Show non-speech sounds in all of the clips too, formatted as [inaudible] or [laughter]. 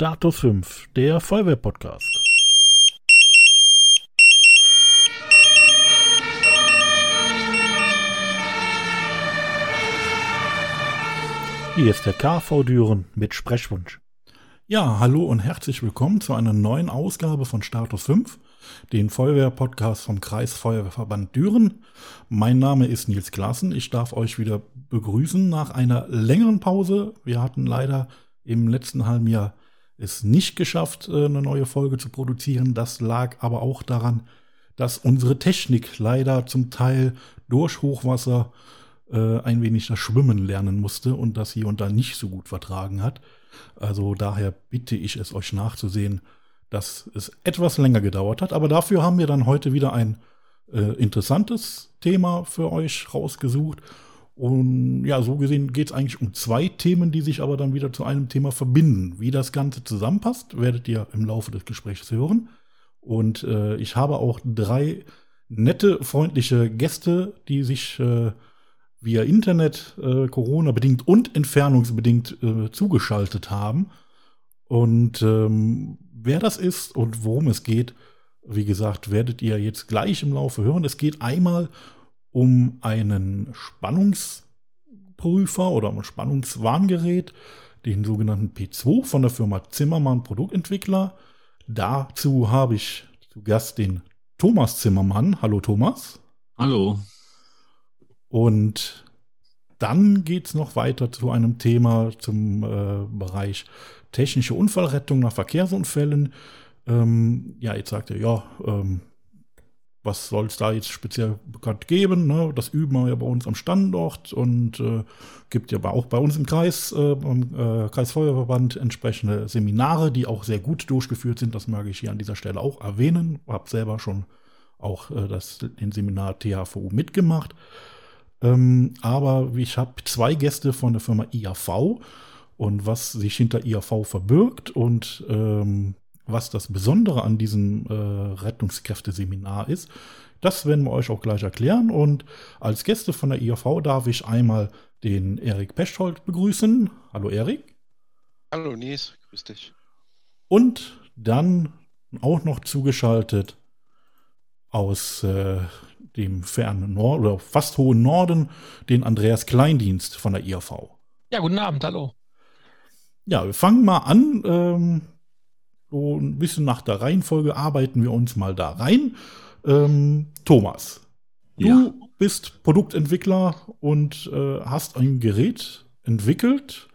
Status 5, der Feuerwehr-Podcast. Hier ist der KV Düren mit Sprechwunsch. Ja, hallo und herzlich willkommen zu einer neuen Ausgabe von Status 5, den Feuerwehr-Podcast vom Kreisfeuerwehrverband Düren. Mein Name ist Nils Klassen. Ich darf euch wieder begrüßen nach einer längeren Pause. Wir hatten leider im letzten halben Jahr es nicht geschafft, äh, eine neue Folge zu produzieren. Das lag aber auch daran, dass unsere Technik leider zum Teil durch Hochwasser äh, ein wenig das Schwimmen lernen musste und das hier und da nicht so gut vertragen hat. Also daher bitte ich es euch nachzusehen, dass es etwas länger gedauert hat. Aber dafür haben wir dann heute wieder ein äh, interessantes Thema für euch rausgesucht. Und ja, so gesehen geht es eigentlich um zwei Themen, die sich aber dann wieder zu einem Thema verbinden. Wie das Ganze zusammenpasst, werdet ihr im Laufe des Gesprächs hören. Und äh, ich habe auch drei nette, freundliche Gäste, die sich äh, via Internet äh, Corona-bedingt und entfernungsbedingt äh, zugeschaltet haben. Und ähm, wer das ist und worum es geht, wie gesagt, werdet ihr jetzt gleich im Laufe hören. Es geht einmal um einen Spannungsprüfer oder ein Spannungswarngerät, den sogenannten P2 von der Firma Zimmermann Produktentwickler. Dazu habe ich zu Gast den Thomas Zimmermann. Hallo Thomas. Hallo. Und dann geht es noch weiter zu einem Thema zum äh, Bereich technische Unfallrettung nach Verkehrsunfällen. Ähm, ja, jetzt sagt er, ja, ähm, was soll es da jetzt speziell bekannt geben? Ne? Das üben wir ja bei uns am Standort und äh, gibt ja auch bei uns im Kreis, äh, beim äh, Kreisfeuerverband entsprechende Seminare, die auch sehr gut durchgeführt sind. Das mag ich hier an dieser Stelle auch erwähnen. Habe selber schon auch äh, das, den Seminar THVU mitgemacht. Ähm, aber ich habe zwei Gäste von der Firma IAV und was sich hinter IAV verbirgt und ähm, was das Besondere an diesem äh, Rettungskräfteseminar ist, das werden wir euch auch gleich erklären. Und als Gäste von der IAV darf ich einmal den Erik Pechtold begrüßen. Hallo Erik. Hallo Nies, grüß dich. Und dann auch noch zugeschaltet aus äh, dem fernen Norden oder fast hohen Norden, den Andreas Kleindienst von der IAV. Ja, guten Abend, hallo. Ja, wir fangen mal an. Ähm, so ein bisschen nach der Reihenfolge arbeiten wir uns mal da rein. Ähm, Thomas, du ja. bist Produktentwickler und äh, hast ein Gerät entwickelt,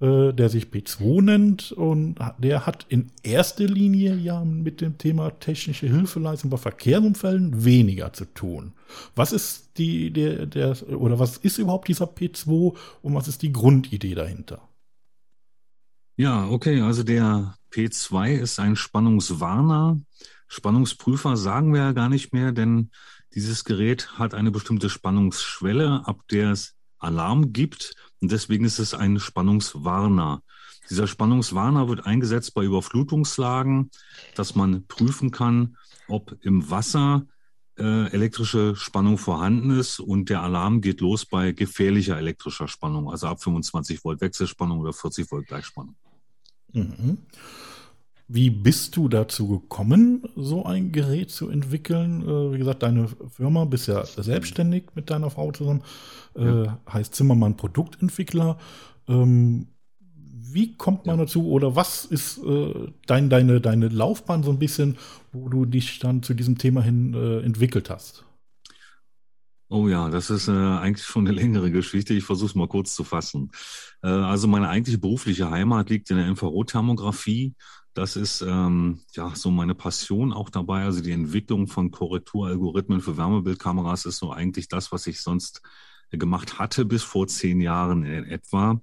äh, der sich P2 nennt und der hat in erster Linie ja mit dem Thema technische Hilfeleistung bei Verkehrsunfällen weniger zu tun. Was ist die, der, der, oder was ist überhaupt dieser P2 und was ist die Grundidee dahinter? Ja, okay, also der P2 ist ein Spannungswarner. Spannungsprüfer sagen wir ja gar nicht mehr, denn dieses Gerät hat eine bestimmte Spannungsschwelle, ab der es Alarm gibt. Und deswegen ist es ein Spannungswarner. Dieser Spannungswarner wird eingesetzt bei Überflutungslagen, dass man prüfen kann, ob im Wasser äh, elektrische Spannung vorhanden ist und der Alarm geht los bei gefährlicher elektrischer Spannung, also ab 25 Volt Wechselspannung oder 40 Volt Gleichspannung. Mhm. Wie bist du dazu gekommen, so ein Gerät zu entwickeln? Äh, wie gesagt, deine Firma bist ja selbstständig mit deiner Frau zusammen, äh, ja. heißt Zimmermann Produktentwickler. Ähm, wie kommt man ja. dazu oder was ist äh, dein, deine, deine Laufbahn so ein bisschen, wo du dich dann zu diesem Thema hin entwickelt hast? Oh ja, das ist äh, eigentlich schon eine längere Geschichte. Ich versuche es mal kurz zu fassen. Äh, also meine eigentliche berufliche Heimat liegt in der Infrarotthermografie. Das ist ähm, ja so meine Passion auch dabei. Also die Entwicklung von Korrekturalgorithmen für Wärmebildkameras ist so eigentlich das, was ich sonst gemacht hatte bis vor zehn Jahren in etwa.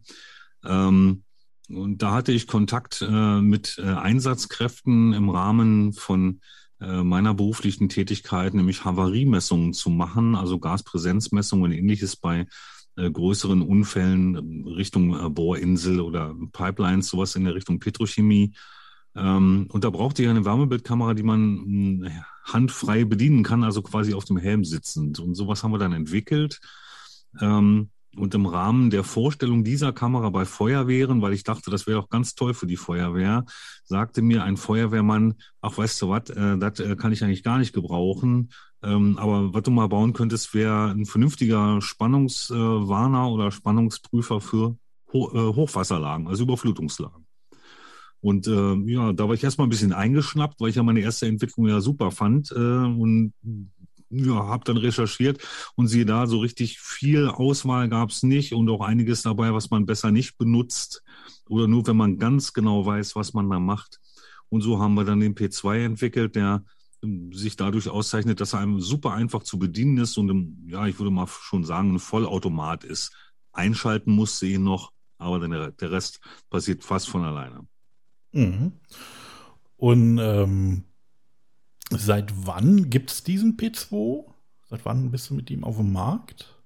Ähm, und da hatte ich Kontakt äh, mit äh, Einsatzkräften im Rahmen von meiner beruflichen Tätigkeit, nämlich Havariemessungen zu machen, also Gaspräsenzmessungen und ähnliches bei äh, größeren Unfällen Richtung äh, Bohrinsel oder Pipelines, sowas in der Richtung Petrochemie. Ähm, und da braucht ihr eine Wärmebildkamera, die man mh, handfrei bedienen kann, also quasi auf dem Helm sitzend. Und sowas haben wir dann entwickelt. Und im Rahmen der Vorstellung dieser Kamera bei Feuerwehren, weil ich dachte, das wäre doch ganz toll für die Feuerwehr, sagte mir ein Feuerwehrmann, ach weißt du was, äh, das äh, kann ich eigentlich gar nicht gebrauchen. Ähm, aber was du mal bauen könntest, wäre ein vernünftiger Spannungswarner oder Spannungsprüfer für Ho äh, Hochwasserlagen, also Überflutungslagen. Und äh, ja, da war ich erstmal ein bisschen eingeschnappt, weil ich ja meine erste Entwicklung ja super fand äh, und ja, habe dann recherchiert und siehe da, so richtig viel Auswahl gab es nicht und auch einiges dabei, was man besser nicht benutzt oder nur, wenn man ganz genau weiß, was man da macht. Und so haben wir dann den P2 entwickelt, der ähm, sich dadurch auszeichnet, dass er einem super einfach zu bedienen ist und im, ja, ich würde mal schon sagen, ein Vollautomat ist. Einschalten musste ihn noch, aber der, der Rest passiert fast von alleine. Mhm. Und ähm, Seit wann gibt es diesen P2? Seit wann bist du mit ihm auf dem Markt?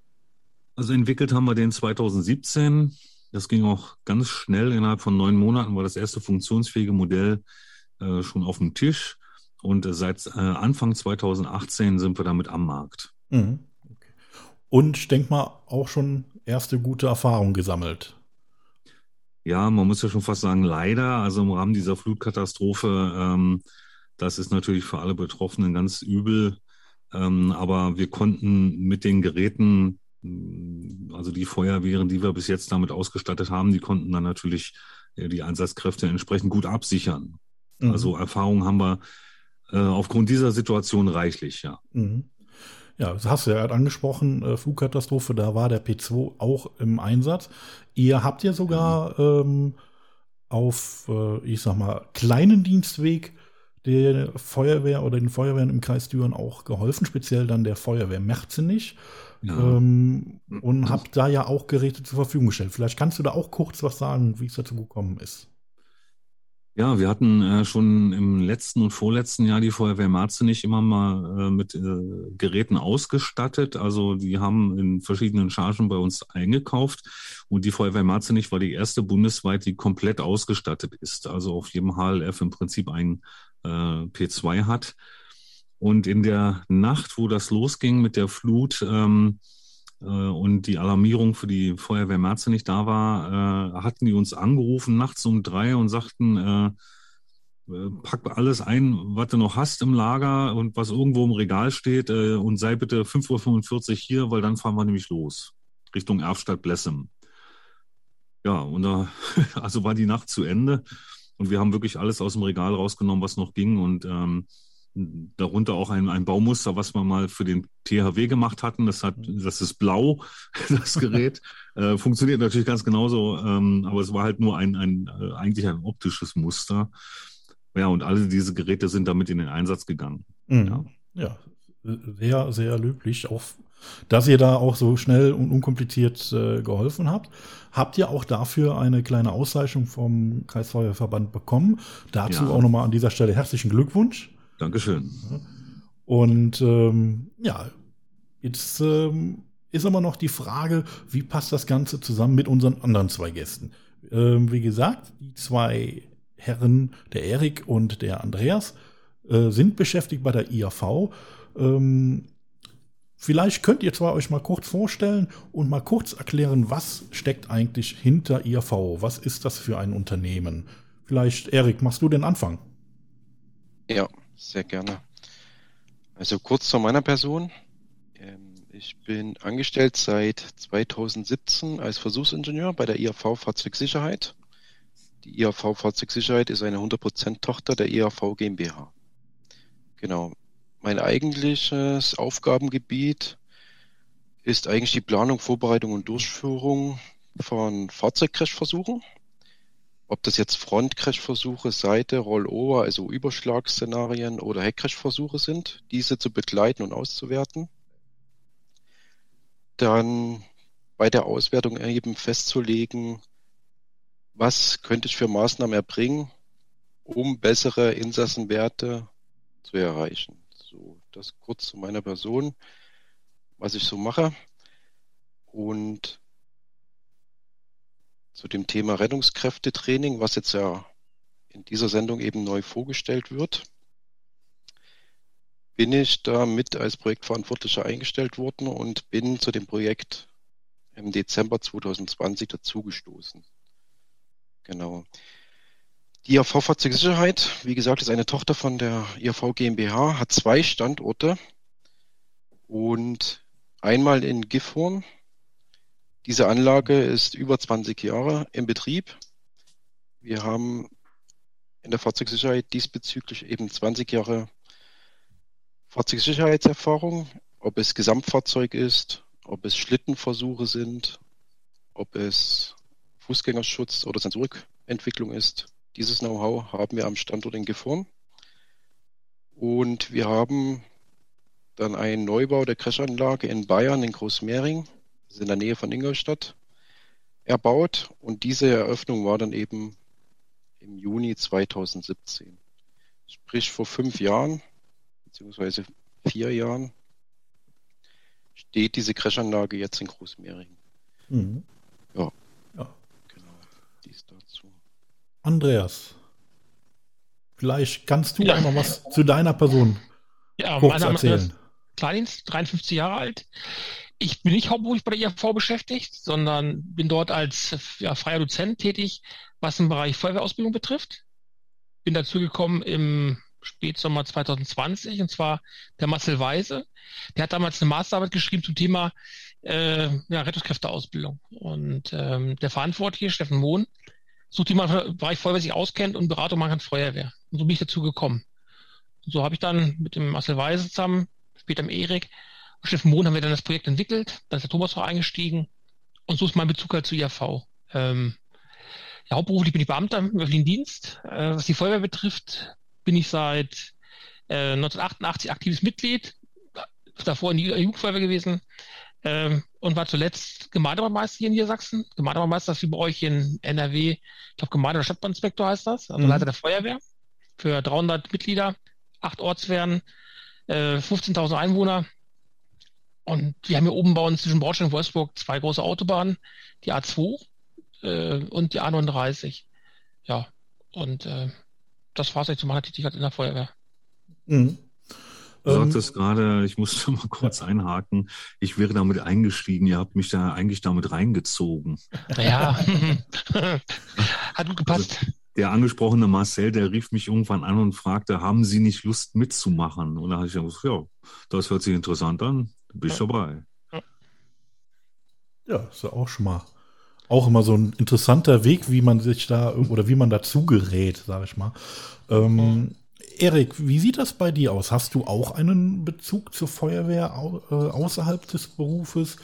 Also entwickelt haben wir den 2017. Das ging auch ganz schnell. Innerhalb von neun Monaten war das erste funktionsfähige Modell äh, schon auf dem Tisch. Und äh, seit äh, Anfang 2018 sind wir damit am Markt. Mhm. Okay. Und ich denke mal auch schon erste gute Erfahrungen gesammelt. Ja, man muss ja schon fast sagen, leider. Also im Rahmen dieser Flutkatastrophe ähm, das ist natürlich für alle Betroffenen ganz übel. Ähm, aber wir konnten mit den Geräten, mm, also die Feuerwehren, die wir bis jetzt damit ausgestattet haben, die konnten dann natürlich äh, die Einsatzkräfte entsprechend gut absichern. Mhm. Also Erfahrungen haben wir äh, aufgrund dieser Situation reichlich, ja. Mhm. Ja, das hast du ja angesprochen, äh, Flugkatastrophe, da war der P2 auch im Einsatz. Ihr habt ja sogar mhm. ähm, auf, äh, ich sag mal, kleinen Dienstweg der Feuerwehr oder den Feuerwehren im Kreis Düren auch geholfen, speziell dann der Feuerwehr Merzenich. Ja. Ähm, und habe da ja auch Geräte zur Verfügung gestellt. Vielleicht kannst du da auch kurz was sagen, wie es dazu gekommen ist. Ja, wir hatten äh, schon im letzten und vorletzten Jahr die Feuerwehr Marzenich immer mal äh, mit äh, Geräten ausgestattet. Also die haben in verschiedenen Chargen bei uns eingekauft. Und die Feuerwehr Marzenich war die erste bundesweit, die komplett ausgestattet ist. Also auf jedem HLF im Prinzip ein äh, P2 hat. Und in der Nacht, wo das losging mit der Flut ähm, äh, und die Alarmierung für die Feuerwehr Merze nicht da war, äh, hatten die uns angerufen nachts um drei und sagten, äh, äh pack alles ein, was du noch hast im Lager und was irgendwo im Regal steht äh, und sei bitte 5.45 Uhr hier, weil dann fahren wir nämlich los. Richtung Erfstadt Blessem. Ja, und da, [laughs] also war die Nacht zu Ende. Und wir haben wirklich alles aus dem Regal rausgenommen, was noch ging. Und ähm, darunter auch ein, ein Baumuster, was wir mal für den THW gemacht hatten. Das hat, das ist blau, [laughs] das Gerät. [laughs] äh, funktioniert natürlich ganz genauso, ähm, aber es war halt nur ein, ein äh, eigentlich ein optisches Muster. Ja, und alle diese Geräte sind damit in den Einsatz gegangen. Mhm. Ja. ja, sehr, sehr löblich. Auch dass ihr da auch so schnell und unkompliziert äh, geholfen habt. Habt ihr auch dafür eine kleine Auszeichnung vom Kreisfeuerverband bekommen? Dazu ja. auch nochmal an dieser Stelle herzlichen Glückwunsch. Dankeschön. Und ähm, ja, jetzt ähm, ist aber noch die Frage, wie passt das Ganze zusammen mit unseren anderen zwei Gästen? Ähm, wie gesagt, die zwei Herren, der Erik und der Andreas, äh, sind beschäftigt bei der IAV. Ähm, Vielleicht könnt ihr zwar euch mal kurz vorstellen und mal kurz erklären, was steckt eigentlich hinter IAV? Was ist das für ein Unternehmen? Vielleicht, Erik, machst du den Anfang? Ja, sehr gerne. Also kurz zu meiner Person. Ähm, ich bin angestellt seit 2017 als Versuchsingenieur bei der IAV Fahrzeugsicherheit. Die IAV Fahrzeugsicherheit ist eine 100% Tochter der IAV GmbH. Genau. Mein eigentliches Aufgabengebiet ist eigentlich die Planung, Vorbereitung und Durchführung von Fahrzeugcrashversuchen. Ob das jetzt Front-Crash-Versuche, Seite, Rollover, also Überschlagsszenarien oder Heck-Crash-Versuche sind, diese zu begleiten und auszuwerten. Dann bei der Auswertung eben festzulegen, was könnte ich für Maßnahmen erbringen, um bessere Insassenwerte zu erreichen. Das kurz zu meiner Person, was ich so mache. Und zu dem Thema Rettungskräftetraining, was jetzt ja in dieser Sendung eben neu vorgestellt wird, bin ich da mit als Projektverantwortlicher eingestellt worden und bin zu dem Projekt im Dezember 2020 dazugestoßen. Genau. Die IAV Fahrzeugsicherheit, wie gesagt, ist eine Tochter von der IAV GmbH, hat zwei Standorte und einmal in Gifhorn. Diese Anlage ist über 20 Jahre im Betrieb. Wir haben in der Fahrzeugsicherheit diesbezüglich eben 20 Jahre Fahrzeugsicherheitserfahrung, ob es Gesamtfahrzeug ist, ob es Schlittenversuche sind, ob es Fußgängerschutz oder Sensorikentwicklung ist. Dieses Know-how haben wir am Standort in Gifhorn. Und wir haben dann einen Neubau der Crashanlage in Bayern, in Großmehring, das ist in der Nähe von Ingolstadt, erbaut. Und diese Eröffnung war dann eben im Juni 2017. Sprich vor fünf Jahren, beziehungsweise vier Jahren, steht diese Crashanlage jetzt in Großmehring. Mhm. Ja. ja. Genau. Dies dazu. Andreas, vielleicht kannst du ja. einmal was zu deiner Person ja, kurz mein erzählen. Ist Kleindienst, 53 Jahre alt. Ich bin nicht hauptberuflich bei der IAV beschäftigt, sondern bin dort als ja, freier Dozent tätig, was im Bereich Feuerwehrausbildung betrifft. Bin dazu gekommen im Spätsommer 2020 und zwar der Marcel Weise. Der hat damals eine Masterarbeit geschrieben zum Thema äh, ja, Rettungskräfteausbildung. Und ähm, der Verantwortliche, Steffen Mohn, sucht jemanden im Bereich Feuerwehr sich auskennt und Beratung machen kann Feuerwehr. Und so bin ich dazu gekommen. Und so habe ich dann mit dem Marcel Weise zusammen, später mit Erik, Steffen Mohn haben wir dann das Projekt entwickelt, dann ist der Thomas auch eingestiegen und so ist mein Bezug halt zu IAV. Ähm, ja, hauptberuflich bin ich Beamter im öffentlichen Dienst. Äh, was die Feuerwehr betrifft, bin ich seit äh, 1988 aktives Mitglied, davor in die Jugendfeuerwehr gewesen ähm, und war zuletzt Gemeindebauermeister hier in Niedersachsen. Gemeindebauermeister ist wie bei euch in NRW, ich glaube Gemeinde- oder Stadtbahninspektor heißt das, also mhm. Leiter der Feuerwehr für 300 Mitglieder, acht Ortswehren, äh, 15.000 Einwohner. Und wir haben hier oben bei uns zwischen Bordstein und Wolfsburg zwei große Autobahnen, die A2 äh, und die A39. Ja, und äh, das war es eigentlich zu meiner Tätigkeit in der Feuerwehr. Mhm. Du ähm, sagtest gerade, ich musste [laughs] mal kurz einhaken, ich wäre damit eingestiegen, ihr habt mich da eigentlich damit reingezogen. Ja, [laughs] hat gut gepasst. Also, der angesprochene Marcel, der rief mich irgendwann an und fragte, haben Sie nicht Lust mitzumachen? Und da habe ich gesagt, ja, das hört sich interessant an, bin ich dabei. Ja, ist ja auch schon mal auch immer so ein interessanter Weg, wie man sich da oder wie man dazu gerät, sage ich mal. Ähm, mhm. Erik, wie sieht das bei dir aus? Hast du auch einen Bezug zur Feuerwehr äh, außerhalb des Berufes?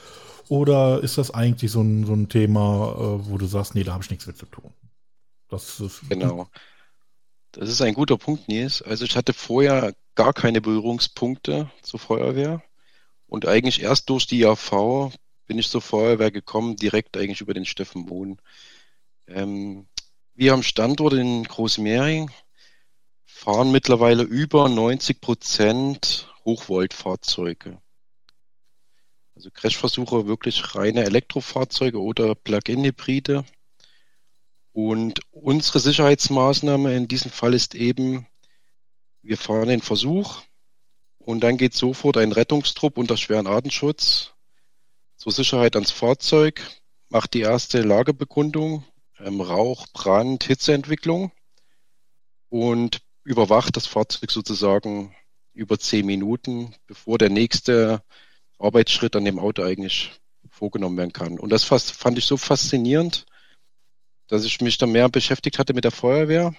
Oder ist das eigentlich so ein, so ein Thema, äh, wo du sagst, nee, da habe ich nichts mit zu tun? Das genau. Das ist ein guter Punkt, Nils. Also ich hatte vorher gar keine Berührungspunkte zur Feuerwehr und eigentlich erst durch die AV bin ich zur Feuerwehr gekommen, direkt eigentlich über den Steffen Mohn. Ähm, wir haben Standort in Großmehring, fahren mittlerweile über 90 Prozent Hochvoltfahrzeuge. Also Crashversuche wirklich reine Elektrofahrzeuge oder Plug-in-Hybride. Und unsere Sicherheitsmaßnahme in diesem Fall ist eben, wir fahren den Versuch und dann geht sofort ein Rettungstrupp unter schweren Artenschutz zur Sicherheit ans Fahrzeug, macht die erste Lagebekundung, ähm, Rauch, Brand, Hitzeentwicklung und überwacht das Fahrzeug sozusagen über zehn Minuten, bevor der nächste Arbeitsschritt an dem Auto eigentlich vorgenommen werden kann. Und das fast, fand ich so faszinierend, dass ich mich dann mehr beschäftigt hatte mit der Feuerwehr.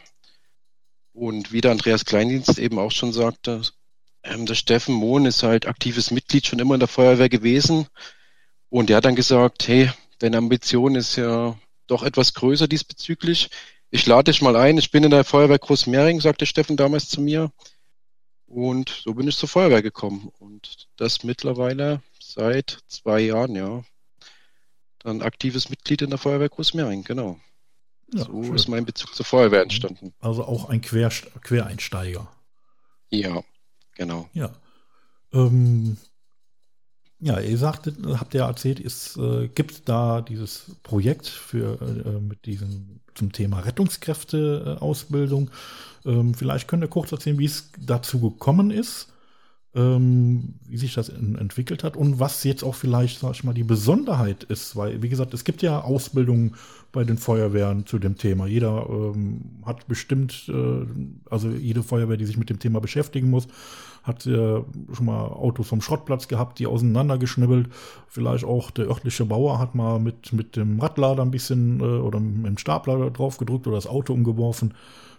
Und wie der Andreas Kleindienst eben auch schon sagte, ähm, der Steffen Mohn ist halt aktives Mitglied schon immer in der Feuerwehr gewesen. Und er hat dann gesagt, hey, deine Ambition ist ja doch etwas größer diesbezüglich ich lade dich mal ein, ich bin in der Feuerwehr Großmehring, sagte Steffen damals zu mir. Und so bin ich zur Feuerwehr gekommen. Und das mittlerweile seit zwei Jahren, ja. Dann aktives Mitglied in der Feuerwehr Großmehring, genau. Ja, so schön. ist mein Bezug zur Feuerwehr entstanden. Also auch ein Quer Quereinsteiger. Ja, genau. Ja. Ähm, ja, ihr sagtet, habt ja erzählt, es äh, gibt da dieses Projekt für äh, mit diesem zum Thema Rettungskräfteausbildung. Ähm, vielleicht könnt ihr kurz erzählen, wie es dazu gekommen ist. ähm, wie sich das in, entwickelt hat und was jetzt auch vielleicht, sag ich mal, die Besonderheit ist, weil, wie gesagt, es gibt ja Ausbildungen bei den Feuerwehren zu dem Thema. Jeder ähm, hat bestimmt, äh, also jede Feuerwehr, die sich mit dem Thema beschäftigen muss, hat äh, schon mal Autos vom Schrottplatz gehabt, die auseinandergeschnibbelt. Vielleicht auch der örtliche Bauer hat mal mit, mit dem Radlader ein bisschen äh, oder mit dem Stapler drauf gedrückt oder das Auto umgeworfen.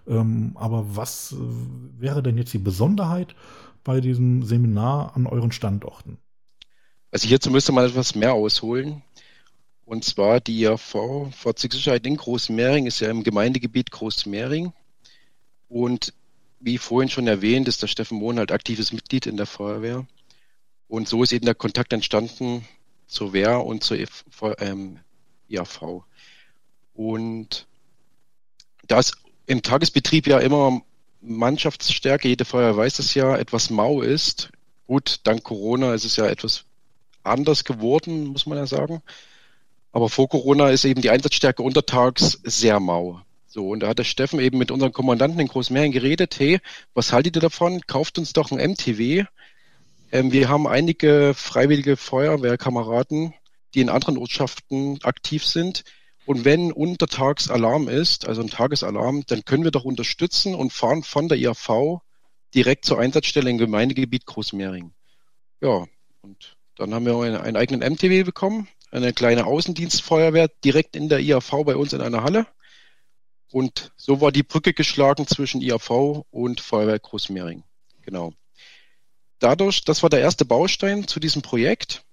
Ähm, aber was äh, wäre denn jetzt die Besonderheit bei diesem Seminar an euren Standorten? Also hierzu müsste man etwas mehr ausholen. Und zwar die IAV Fahrzeugsicherheit in Großmehring ist ja im Gemeindegebiet Großmehring. Und wie vorhin schon erwähnt, ist der Steffen Mohn halt aktives Mitglied in der Feuerwehr. Und so ist eben der Kontakt entstanden zur Wehr und zur ähm, IAV. Und da es im Tagesbetrieb ja immer Mannschaftsstärke, jede Feuerwehr weiß es ja, etwas mau ist. Gut, dank Corona ist es ja etwas anders geworden, muss man ja sagen. Aber vor Corona ist eben die Einsatzstärke untertags sehr mau. So, und da hat der Steffen eben mit unseren Kommandanten in Großmärchen geredet, hey, was haltet ihr davon? Kauft uns doch ein MTW. Ähm, wir haben einige freiwillige Feuerwehrkameraden, die in anderen Ortschaften aktiv sind. Und wenn untertags Alarm ist, also ein Tagesalarm, dann können wir doch unterstützen und fahren von der IAV direkt zur Einsatzstelle im Gemeindegebiet Großmehring. Ja, und dann haben wir einen, einen eigenen MTW bekommen, eine kleine Außendienstfeuerwehr direkt in der IAV bei uns in einer Halle. Und so war die Brücke geschlagen zwischen IAV und Feuerwehr Großmehring. Genau. Dadurch, das war der erste Baustein zu diesem Projekt.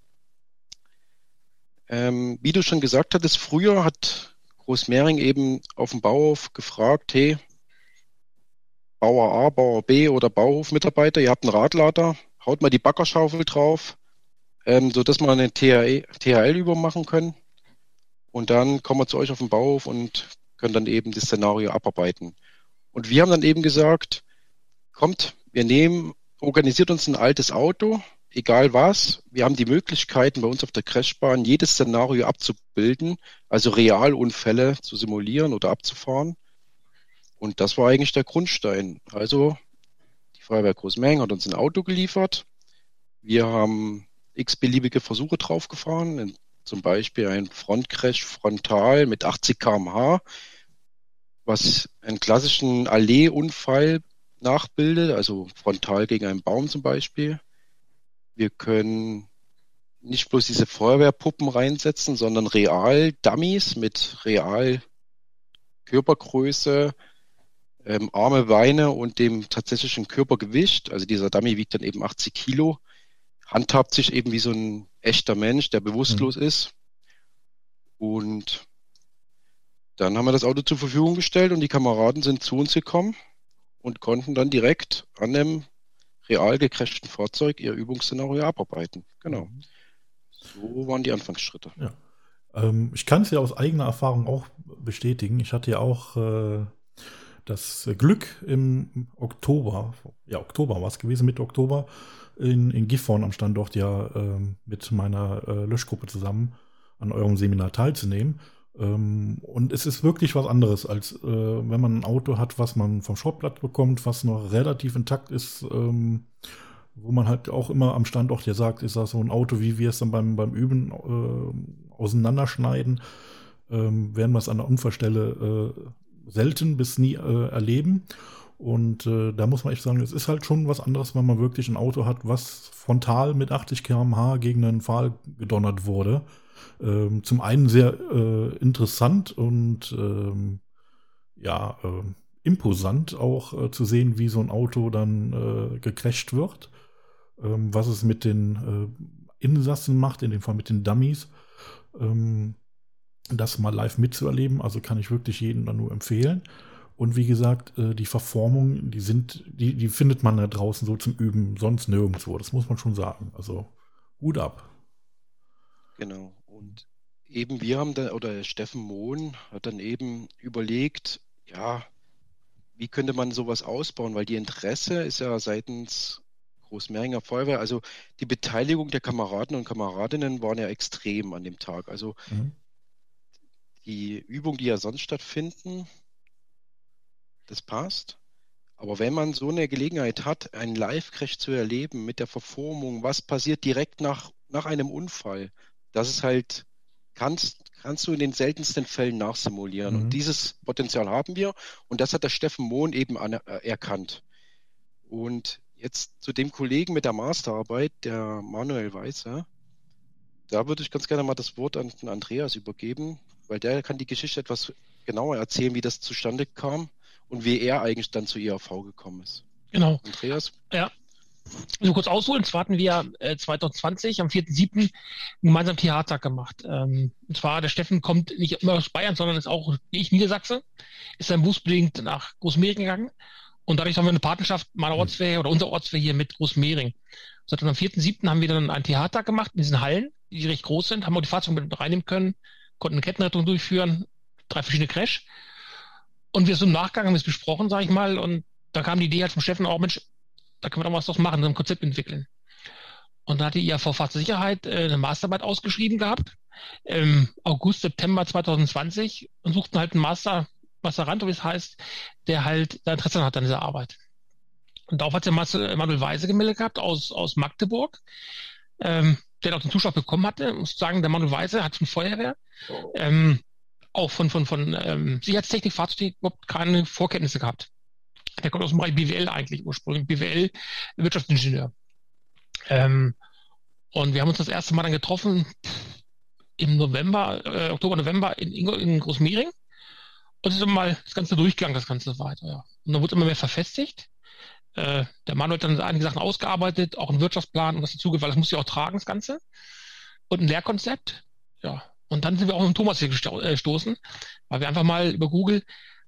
Ähm, wie du schon gesagt hattest, früher hat Großmehring eben auf dem Bauhof gefragt, hey, Bauer A, Bauer B oder Bauhofmitarbeiter, ihr habt einen Radlader, haut mal die Baggerschaufel drauf, ähm, sodass wir eine THL-Übung machen können. Und dann kommen wir zu euch auf den Bauhof und können dann eben das Szenario abarbeiten. Und wir haben dann eben gesagt, kommt, wir nehmen, organisiert uns ein altes Auto, egal was. Wir haben die Möglichkeiten bei uns auf der Crashbahn jedes Szenario abzubilden, also Realunfälle zu simulieren oder abzufahren. Und das war eigentlich der Grundstein. Also die Feuerwehr Großmengen hat uns ein Auto geliefert. Wir haben x-beliebige Versuche draufgefahren, zum Beispiel ein Frontcrash frontal mit 80 km/h was einen klassischen Alleeunfall nachbildet, also frontal gegen einen Baum zum Beispiel. Wir können nicht bloß diese Feuerwehrpuppen reinsetzen, sondern real Dummies mit real Körpergröße, ähm, Arme, Beine und dem tatsächlichen Körpergewicht. Also dieser Dummy wiegt dann eben 80 Kilo, handhabt sich eben wie so ein echter Mensch, der bewusstlos mhm. ist. Und dann haben wir das Auto zur Verfügung gestellt und die Kameraden sind zu uns gekommen und konnten dann direkt an dem real gecrashten Fahrzeug ihr Übungsszenario abarbeiten. Genau. So waren die Anfangsschritte. Ja. Ähm, ich kann es ja aus eigener Erfahrung auch bestätigen. Ich hatte ja auch äh, das Glück im Oktober, ja, Oktober war es gewesen, Mitte Oktober, in, in Gifhorn am Standort ja äh, mit meiner äh, Löschgruppe zusammen an eurem Seminar teilzunehmen. Ähm, und es ist wirklich was anderes, als äh, wenn man ein Auto hat, was man vom Schrottplatz bekommt, was noch relativ intakt ist, ähm, wo man halt auch immer am Standort ja sagt, ist das so ein Auto, wie wir es dann beim, beim Üben äh, auseinanderschneiden, ähm, werden wir es an der Unfallstelle äh, selten bis nie äh, erleben. Und äh, da muss man echt sagen, es ist halt schon was anderes, wenn man wirklich ein Auto hat, was frontal mit 80 km/h gegen einen Pfahl gedonnert wurde ähm, zum einen sehr äh, interessant und ähm, ja, äh, imposant auch äh, zu sehen, wie so ein Auto dann äh, gecrasht wird, ähm, was es mit den äh, Insassen macht, in dem Fall mit den Dummies. Ähm, das mal live mitzuerleben, also kann ich wirklich jedem dann nur empfehlen. Und wie gesagt, äh, die Verformungen, die sind, die, die findet man da draußen so zum Üben, sonst nirgendwo. Das muss man schon sagen. Also Hut ab. Genau. Und eben wir haben dann, oder Steffen Mohn hat dann eben überlegt, ja, wie könnte man sowas ausbauen? Weil die Interesse ist ja seitens Großmehringer Feuerwehr, also die Beteiligung der Kameraden und Kameradinnen waren ja extrem an dem Tag. Also mhm. die Übungen, die ja sonst stattfinden, das passt. Aber wenn man so eine Gelegenheit hat, einen Live-Crash zu erleben mit der Verformung, was passiert direkt nach, nach einem Unfall, das ist halt, kannst, kannst du in den seltensten Fällen nachsimulieren. Mhm. Und dieses Potenzial haben wir und das hat der Steffen Mohn eben an, äh, erkannt. Und jetzt zu dem Kollegen mit der Masterarbeit, der Manuel Weißer, da würde ich ganz gerne mal das Wort an den Andreas übergeben, weil der kann die Geschichte etwas genauer erzählen, wie das zustande kam und wie er eigentlich dann zu IAV gekommen ist. Genau. Andreas? Ja. Also kurz ausholen, zwar hatten wir äh, 2020 am 4.7. einen gemeinsamen TH-Tag gemacht. Ähm, und zwar, der Steffen kommt nicht immer aus Bayern, sondern ist auch, wie ich, Niedersachse, ist dann berufsbedingt nach Großmehring gegangen. Und dadurch haben wir eine Partnerschaft meiner Ortswehr oder unserer Ortswehr hier mit Großmehring. Seit am 4.7. haben wir dann einen TH-Tag gemacht in diesen Hallen, die recht groß sind, haben auch die Fahrzeuge mit reinnehmen können, konnten eine Kettenrettung durchführen, drei verschiedene Crash. Und wir sind im Nachgang haben wir es besprochen, sage ich mal, und da kam die Idee halt vom Steffen auch, Mensch, da können wir doch was draus machen, so ein Konzept entwickeln. Und da hat die IAV Fahrzeugsicherheit äh, eine Masterarbeit ausgeschrieben gehabt, im August, September 2020 und suchten halt einen Master, Masterand, wie es heißt, der halt da Interesse hat an dieser Arbeit. Und darauf hat der Manuel Weise gemeldet gehabt aus, aus Magdeburg, ähm, der auch den Zuschlag bekommen hatte. Ich muss sagen, der Manuel Weise hat von Feuerwehr ähm, auch von, von, von ähm, Sicherheitstechnik, Fahrzeugtechnik überhaupt keine Vorkenntnisse gehabt. Der kommt aus dem Bereich BWL eigentlich ursprünglich, BWL, Wirtschaftsingenieur. Ähm, und wir haben uns das erste Mal dann getroffen im November, äh, Oktober, November in, in Großmehring. Und es ist immer mal das Ganze durchgegangen, das Ganze weiter. Ja. Und dann wurde es immer mehr verfestigt. Äh, der Mann hat dann einige Sachen ausgearbeitet, auch einen Wirtschaftsplan und was dazu weil das muss ja auch tragen, das Ganze. Und ein Lehrkonzept. Ja, und dann sind wir auch mit Thomas hier äh, gestoßen, weil wir einfach mal über Google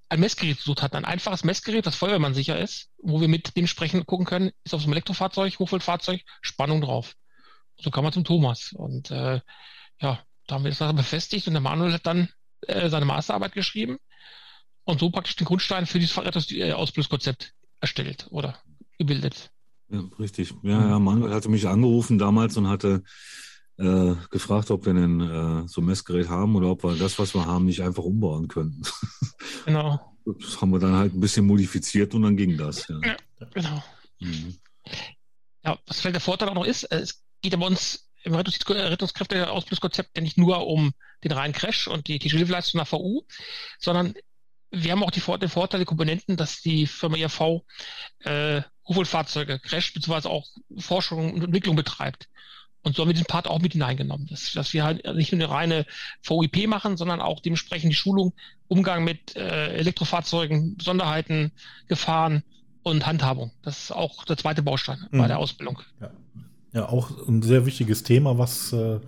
ein Messgerät gesucht hatten, ein einfaches Messgerät, das Feuerwehrmann sicher ist, wo wir mit dementsprechend gucken können, ist auf so einem Elektrofahrzeug, Hochvoltfahrzeug, Spannung drauf. So kam man zum Thomas. Und äh, ja, da haben wir das befestigt und der Manuel hat dann äh, seine Masterarbeit geschrieben und so praktisch den Grundstein für dieses Fahrradausbildungskonzept erstellt oder gebildet. Ja, richtig. Ja, ja, Manuel hatte mich angerufen damals und hatte äh, gefragt, ob wir ein äh, so ein Messgerät haben oder ob wir das, was wir haben, nicht einfach umbauen könnten. [laughs] Genau. Das haben wir dann halt ein bisschen modifiziert und dann ging das. Ja, ja genau. Mhm. Ja, was vielleicht der Vorteil auch noch ist, äh, es geht ja bei uns im Rettungskräfte-Ausbildungskonzept ja nicht nur um den reinen Crash und die Hilfeleistung nach VU, sondern wir haben auch die, den Vorteil, die Komponenten, dass die Firma IRV äh, Hochvoltfahrzeuge, Crash beziehungsweise auch Forschung und Entwicklung betreibt. Und so haben wir diesen Part auch mit hineingenommen, dass, dass wir halt nicht nur eine reine VIP machen, sondern auch dementsprechend die Schulung, Umgang mit äh, Elektrofahrzeugen, Besonderheiten, Gefahren und Handhabung. Das ist auch der zweite Baustein mhm. bei der Ausbildung. Ja. ja, auch ein sehr wichtiges Thema, was äh,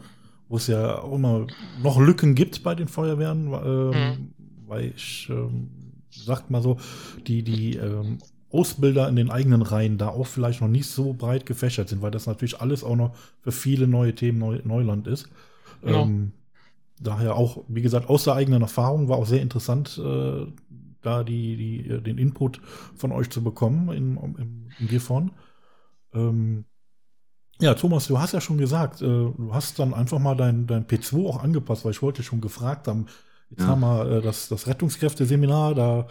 wo es ja auch immer noch Lücken gibt bei den Feuerwehren, ähm, mhm. weil ich ähm, sagt mal so, die, die ähm, Ausbilder in den eigenen Reihen da auch vielleicht noch nicht so breit gefächert sind, weil das natürlich alles auch noch für viele neue Themen Neu Neuland ist. Genau. Ähm, daher auch, wie gesagt, aus der eigenen Erfahrung war auch sehr interessant, äh, da die, die, den Input von euch zu bekommen im, im, im Gifhorn. Ähm, ja, Thomas, du hast ja schon gesagt, äh, du hast dann einfach mal dein, dein P2 auch angepasst, weil ich wollte schon gefragt haben, jetzt ja. haben wir äh, das, das Rettungskräfteseminar, da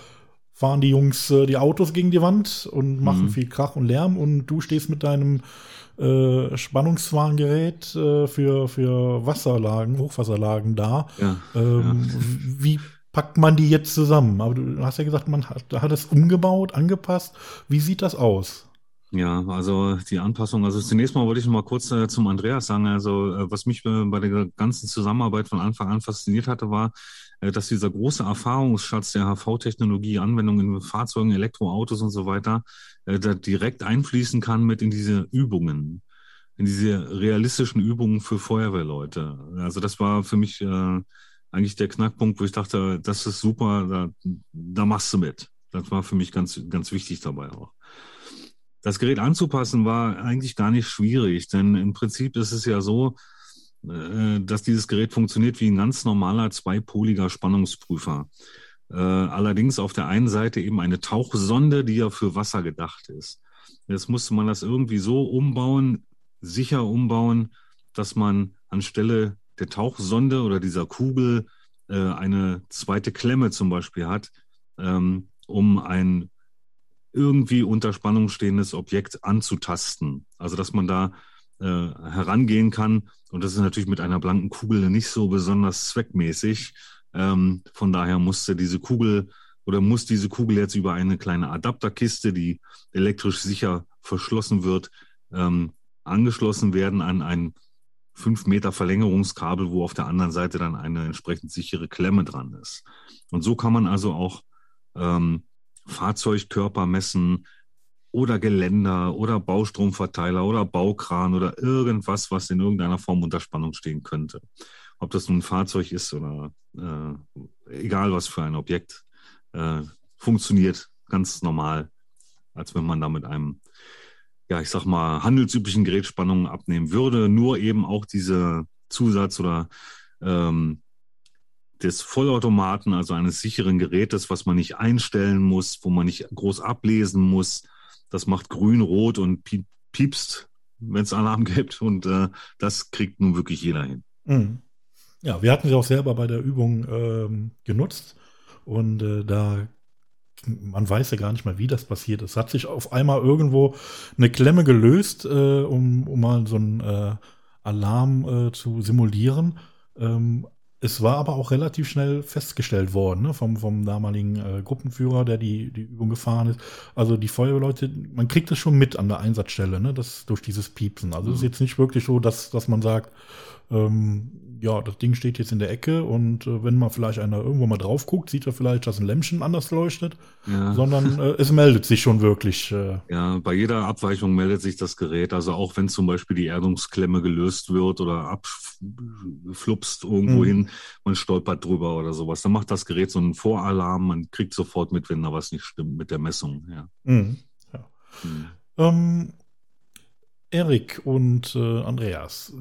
fahren die Jungs äh, die Autos gegen die Wand und machen mhm. viel Krach und Lärm und du stehst mit deinem äh, Spannungswarngerät äh, für, für Wasserlagen, Hochwasserlagen da. Ja, ähm, ja. Wie packt man die jetzt zusammen? Aber du hast ja gesagt, man hat, hat es umgebaut, angepasst. Wie sieht das aus? Ja, also die Anpassung, also zunächst mal wollte ich noch mal kurz äh, zum Andreas sagen, also äh, was mich äh, bei der ganzen Zusammenarbeit von Anfang an fasziniert hatte, war, dass dieser große Erfahrungsschatz der HV-Technologie, Anwendungen in Fahrzeugen, Elektroautos und so weiter, äh, da direkt einfließen kann mit in diese Übungen, in diese realistischen Übungen für Feuerwehrleute. Also das war für mich äh, eigentlich der Knackpunkt, wo ich dachte, das ist super, da, da machst du mit. Das war für mich ganz, ganz wichtig dabei auch. Das Gerät anzupassen war eigentlich gar nicht schwierig, denn im Prinzip ist es ja so, äh, dass dieses Gerät funktioniert wie ein ganz normaler zweipoliger Spannungsprüfer. Äh, allerdings auf der einen Seite eben eine Tauchsonde, die ja für Wasser gedacht ist. Jetzt musste man das irgendwie so umbauen, sicher umbauen, dass man anstelle der Tauchsonde oder dieser Kugel äh, eine zweite Klemme zum Beispiel hat, ähm, um ein irgendwie unter Spannung stehendes Objekt anzutasten. Also dass man da äh, herangehen kann. Und das ist natürlich mit einer blanken Kugel nicht so besonders zweckmäßig. Ähm, von daher musste diese Kugel oder muss diese Kugel jetzt über eine kleine Adapterkiste, die elektrisch sicher verschlossen wird, ähm, angeschlossen werden an ein 5 Meter Verlängerungskabel, wo auf der anderen Seite dann eine entsprechend sichere Klemme dran ist. Und so kann man also auch ähm, Fahrzeugkörper messen oder Geländer oder Baustromverteiler oder Baukran oder irgendwas, was in irgendeiner Form unter Spannung stehen könnte. Ob das nun ein Fahrzeug ist oder äh, egal was für ein Objekt, äh, funktioniert ganz normal, als wenn man da mit einem, ja, ich sag mal, handelsüblichen Gerät Spannungen abnehmen würde. Nur eben auch diese Zusatz oder ähm, des Vollautomaten, also eines sicheren Gerätes, was man nicht einstellen muss, wo man nicht groß ablesen muss. Das macht grün, rot und piepst, wenn es Alarm gibt. Und äh, das kriegt nun wirklich jeder hin. Mhm. Ja, wir hatten sie auch selber bei der Übung ähm, genutzt. Und äh, da, man weiß ja gar nicht mal, wie das passiert ist. Hat sich auf einmal irgendwo eine Klemme gelöst, äh, um, um mal so einen äh, Alarm äh, zu simulieren. Ähm, es war aber auch relativ schnell festgestellt worden ne, vom, vom damaligen äh, Gruppenführer, der die, die Übung gefahren ist. Also die Feuerwehrleute, man kriegt das schon mit an der Einsatzstelle, ne, das durch dieses Piepsen. Also es ist mhm. jetzt nicht wirklich so, dass, dass man sagt, ähm, ja, das Ding steht jetzt in der Ecke und äh, wenn mal vielleicht einer irgendwo mal drauf guckt, sieht er vielleicht, dass ein Lämpchen anders leuchtet, ja. sondern äh, es meldet sich schon wirklich. Äh. Ja, bei jeder Abweichung meldet sich das Gerät. Also auch wenn zum Beispiel die Erdungsklemme gelöst wird oder abflupst irgendwo mhm. hin, man stolpert drüber oder sowas, dann macht das Gerät so einen Voralarm, man kriegt sofort mit, wenn da was nicht stimmt mit der Messung. Ja. Mhm. ja. Mhm. Ähm, Erik und äh, Andreas,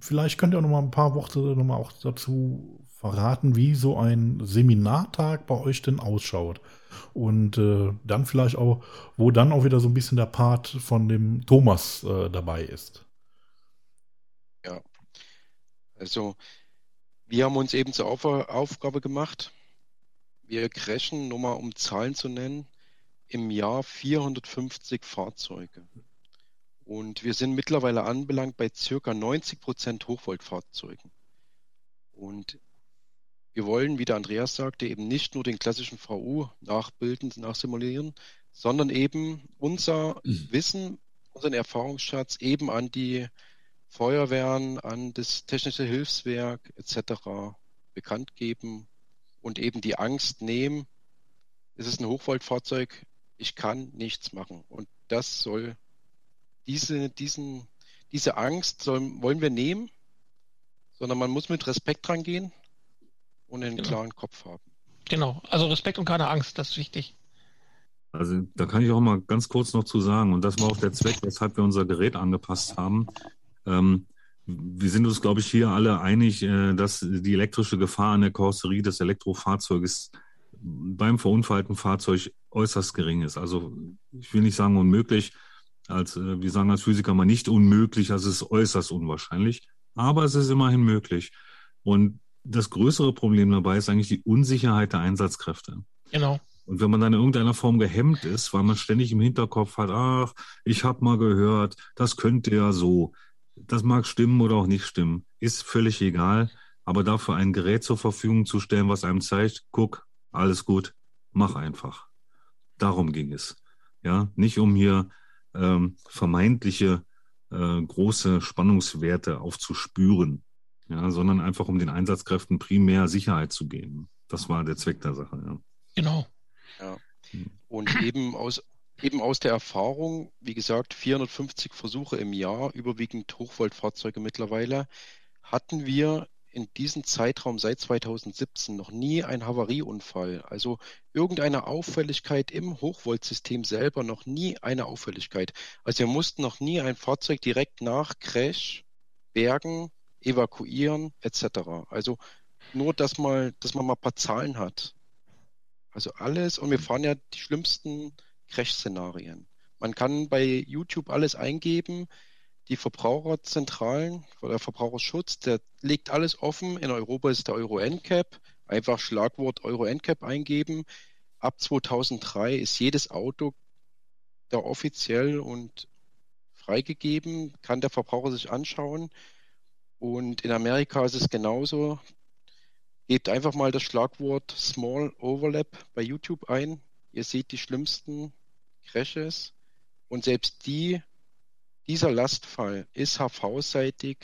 vielleicht könnt ihr noch mal ein paar Worte noch mal auch dazu verraten, wie so ein Seminartag bei euch denn ausschaut. Und äh, dann vielleicht auch, wo dann auch wieder so ein bisschen der Part von dem Thomas äh, dabei ist. Ja, also wir haben uns eben zur Auf Aufgabe gemacht, wir crashen, nur mal um Zahlen zu nennen, im Jahr 450 Fahrzeuge. Und wir sind mittlerweile anbelangt bei circa 90 Prozent Hochvoltfahrzeugen. Und wir wollen, wie der Andreas sagte, eben nicht nur den klassischen VU nachbilden, nachsimulieren, sondern eben unser mhm. Wissen, unseren Erfahrungsschatz eben an die Feuerwehren, an das technische Hilfswerk etc. bekannt geben und eben die Angst nehmen, es ist ein Hochvoltfahrzeug, ich kann nichts machen. Und das soll diese, diesen, diese Angst soll, wollen wir nehmen, sondern man muss mit Respekt rangehen und einen genau. klaren Kopf haben. Genau, also Respekt und keine Angst, das ist wichtig. Also da kann ich auch mal ganz kurz noch zu sagen, und das war auch der Zweck, weshalb wir unser Gerät angepasst haben. Ähm, wir sind uns, glaube ich, hier alle einig, äh, dass die elektrische Gefahr an der Karosserie des Elektrofahrzeuges beim verunfallten Fahrzeug äußerst gering ist. Also ich will nicht sagen unmöglich, als, äh, wir sagen als Physiker mal nicht unmöglich, also es ist äußerst unwahrscheinlich, aber es ist immerhin möglich. Und das größere Problem dabei ist eigentlich die Unsicherheit der Einsatzkräfte. Genau. Und wenn man dann in irgendeiner Form gehemmt ist, weil man ständig im Hinterkopf hat, ach, ich habe mal gehört, das könnte ja so, das mag stimmen oder auch nicht stimmen, ist völlig egal. Aber dafür ein Gerät zur Verfügung zu stellen, was einem zeigt, guck, alles gut, mach einfach. Darum ging es. Ja, nicht um hier ähm, vermeintliche äh, große Spannungswerte aufzuspüren, ja, sondern einfach um den Einsatzkräften primär Sicherheit zu geben. Das war der Zweck der Sache. Ja. Genau. Ja. Und eben aus, eben aus der Erfahrung, wie gesagt, 450 Versuche im Jahr, überwiegend Hochvoltfahrzeuge mittlerweile, hatten wir in diesem Zeitraum seit 2017 noch nie ein Havarieunfall. Also irgendeine Auffälligkeit im Hochvoltsystem selber, noch nie eine Auffälligkeit. Also wir mussten noch nie ein Fahrzeug direkt nach Crash bergen, evakuieren etc. Also nur, dass, mal, dass man mal ein paar Zahlen hat. Also alles, und wir fahren ja die schlimmsten Crash-Szenarien. Man kann bei YouTube alles eingeben, die Verbraucherzentralen oder Verbraucherschutz, der legt alles offen. In Europa ist der Euro NCAP. Einfach Schlagwort Euro NCAP eingeben. Ab 2003 ist jedes Auto da offiziell und freigegeben, kann der Verbraucher sich anschauen. Und in Amerika ist es genauso. Gebt einfach mal das Schlagwort Small Overlap bei YouTube ein. Ihr seht die schlimmsten Crashes und selbst die, dieser Lastfall ist HV-seitig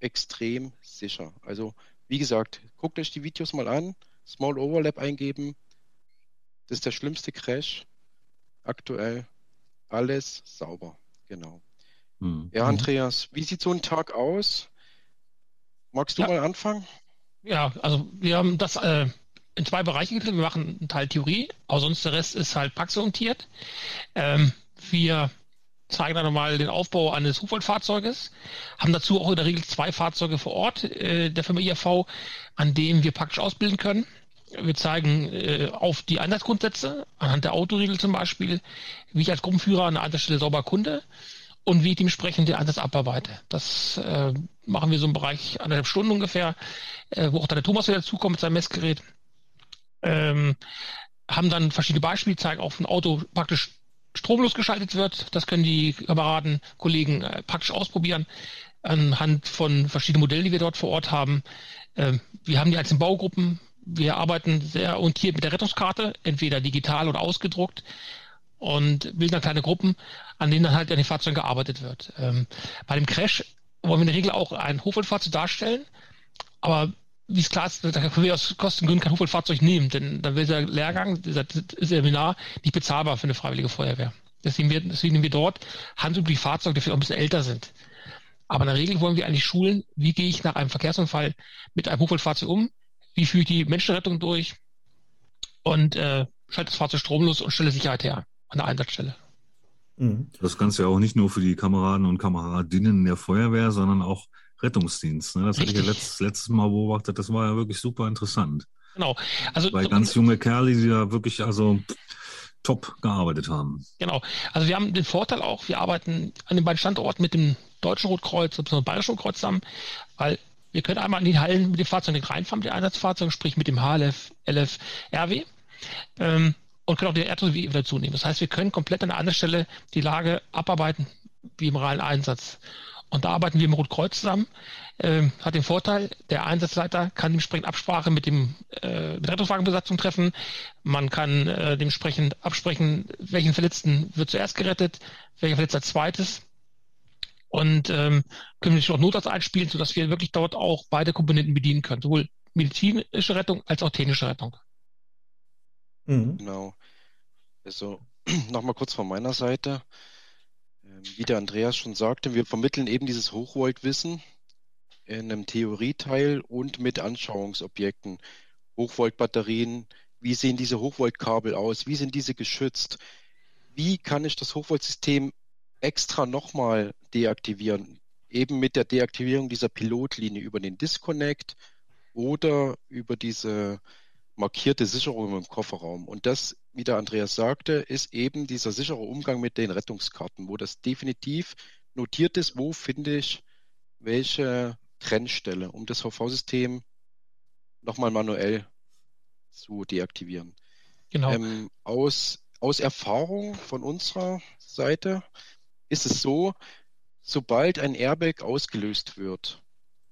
extrem sicher. Also wie gesagt, guckt euch die Videos mal an, Small Overlap eingeben. Das ist der schlimmste Crash aktuell. Alles sauber, genau. Mhm. Ja, Andreas, wie sieht so ein Tag aus? Magst du ja. mal anfangen? Ja, also wir haben das äh, in zwei Bereiche geteilt. Wir machen einen Teil Theorie, aber sonst der Rest ist halt praxisorientiert. Ähm, wir zeigen dann nochmal den Aufbau eines Hochvoltfahrzeuges, haben dazu auch in der Regel zwei Fahrzeuge vor Ort äh, der Firma IAV, an denen wir praktisch ausbilden können. Wir zeigen äh, auf die Einsatzgrundsätze, anhand der Autoregel zum Beispiel, wie ich als Gruppenführer an einer Stelle sauber kunde und wie ich dementsprechend den Einsatz abarbeite. Das äh, machen wir so im Bereich anderthalb Stunden ungefähr, äh, wo auch dann der Thomas wieder dazukommt mit seinem Messgerät. Ähm, haben dann verschiedene Beispiele, zeigen auch ein Auto praktisch stromlos geschaltet wird. Das können die Kameraden, Kollegen äh, praktisch ausprobieren anhand von verschiedenen Modellen, die wir dort vor Ort haben. Ähm, wir haben die einzelnen Baugruppen, wir arbeiten sehr orientiert mit der Rettungskarte, entweder digital oder ausgedruckt und bilden dann kleine Gruppen, an denen dann halt an den Fahrzeugen gearbeitet wird. Ähm, bei dem Crash wollen wir in der Regel auch ein Hochvoltfahrzeug darstellen, aber wie es klar ist, da können wir aus Kostengründen kein Hochvoltfahrzeug nehmen, denn dann wäre der Lehrgang, dieser Seminar nicht bezahlbar für eine freiwillige Feuerwehr. Deswegen, wir, deswegen nehmen wir dort handübliche Fahrzeuge, die vielleicht auch ein bisschen älter sind. Aber in der Regel wollen wir eigentlich schulen, wie gehe ich nach einem Verkehrsunfall mit einem Hochvoltfahrzeug um, wie führe ich die Menschenrettung durch und äh, schalte das Fahrzeug stromlos und stelle Sicherheit her an der Einsatzstelle. Mhm. Das Ganze ja auch nicht nur für die Kameraden und Kameradinnen der Feuerwehr, sondern auch Rettungsdienst. Ne? Das hatte ich ja letztes, letztes Mal beobachtet. Das war ja wirklich super interessant. Genau. Also Bei ganz junge Kerle, die da wirklich also top gearbeitet haben. Genau. Also wir haben den Vorteil auch, wir arbeiten an den beiden Standorten mit dem Deutschen Rotkreuz und dem Bayerischen Rotkreuz zusammen, weil wir können einmal in die Hallen mit den Fahrzeugen reinfahren, mit den Einsatzfahrzeugen, sprich mit dem HLF, LF, RW. Ähm, und können auch den RTW wieder zunehmen. Das heißt, wir können komplett an einer anderen Stelle die Lage abarbeiten, wie im realen Einsatz. Und da arbeiten wir im Rotkreuz zusammen. Ähm, hat den Vorteil, der Einsatzleiter kann dementsprechend Absprache mit dem äh, mit Rettungswagenbesatzung treffen. Man kann äh, dementsprechend absprechen, welchen Verletzten wird zuerst gerettet, welcher Verletzter als zweites und ähm, können natürlich auch Notarzt einspielen, sodass wir wirklich dort auch beide Komponenten bedienen können, sowohl medizinische Rettung als auch technische Rettung. Mhm. Genau. Also [clears throat] nochmal kurz von meiner Seite. Ähm, wie der Andreas schon sagte, wir vermitteln eben dieses Hochvoltwissen in einem Theorieteil und mit Anschauungsobjekten. Hochvoltbatterien, wie sehen diese Hochvoltkabel aus? Wie sind diese geschützt? Wie kann ich das Hochvoltsystem extra nochmal deaktivieren. Eben mit der Deaktivierung dieser Pilotlinie über den Disconnect oder über diese markierte Sicherung im Kofferraum. Und das, wie der Andreas sagte, ist eben dieser sichere Umgang mit den Rettungskarten, wo das definitiv notiert ist, wo finde ich welche Trennstelle, um das HV-System nochmal manuell zu deaktivieren. Genau. Ähm, aus, aus Erfahrung von unserer Seite ist es so, sobald ein Airbag ausgelöst wird,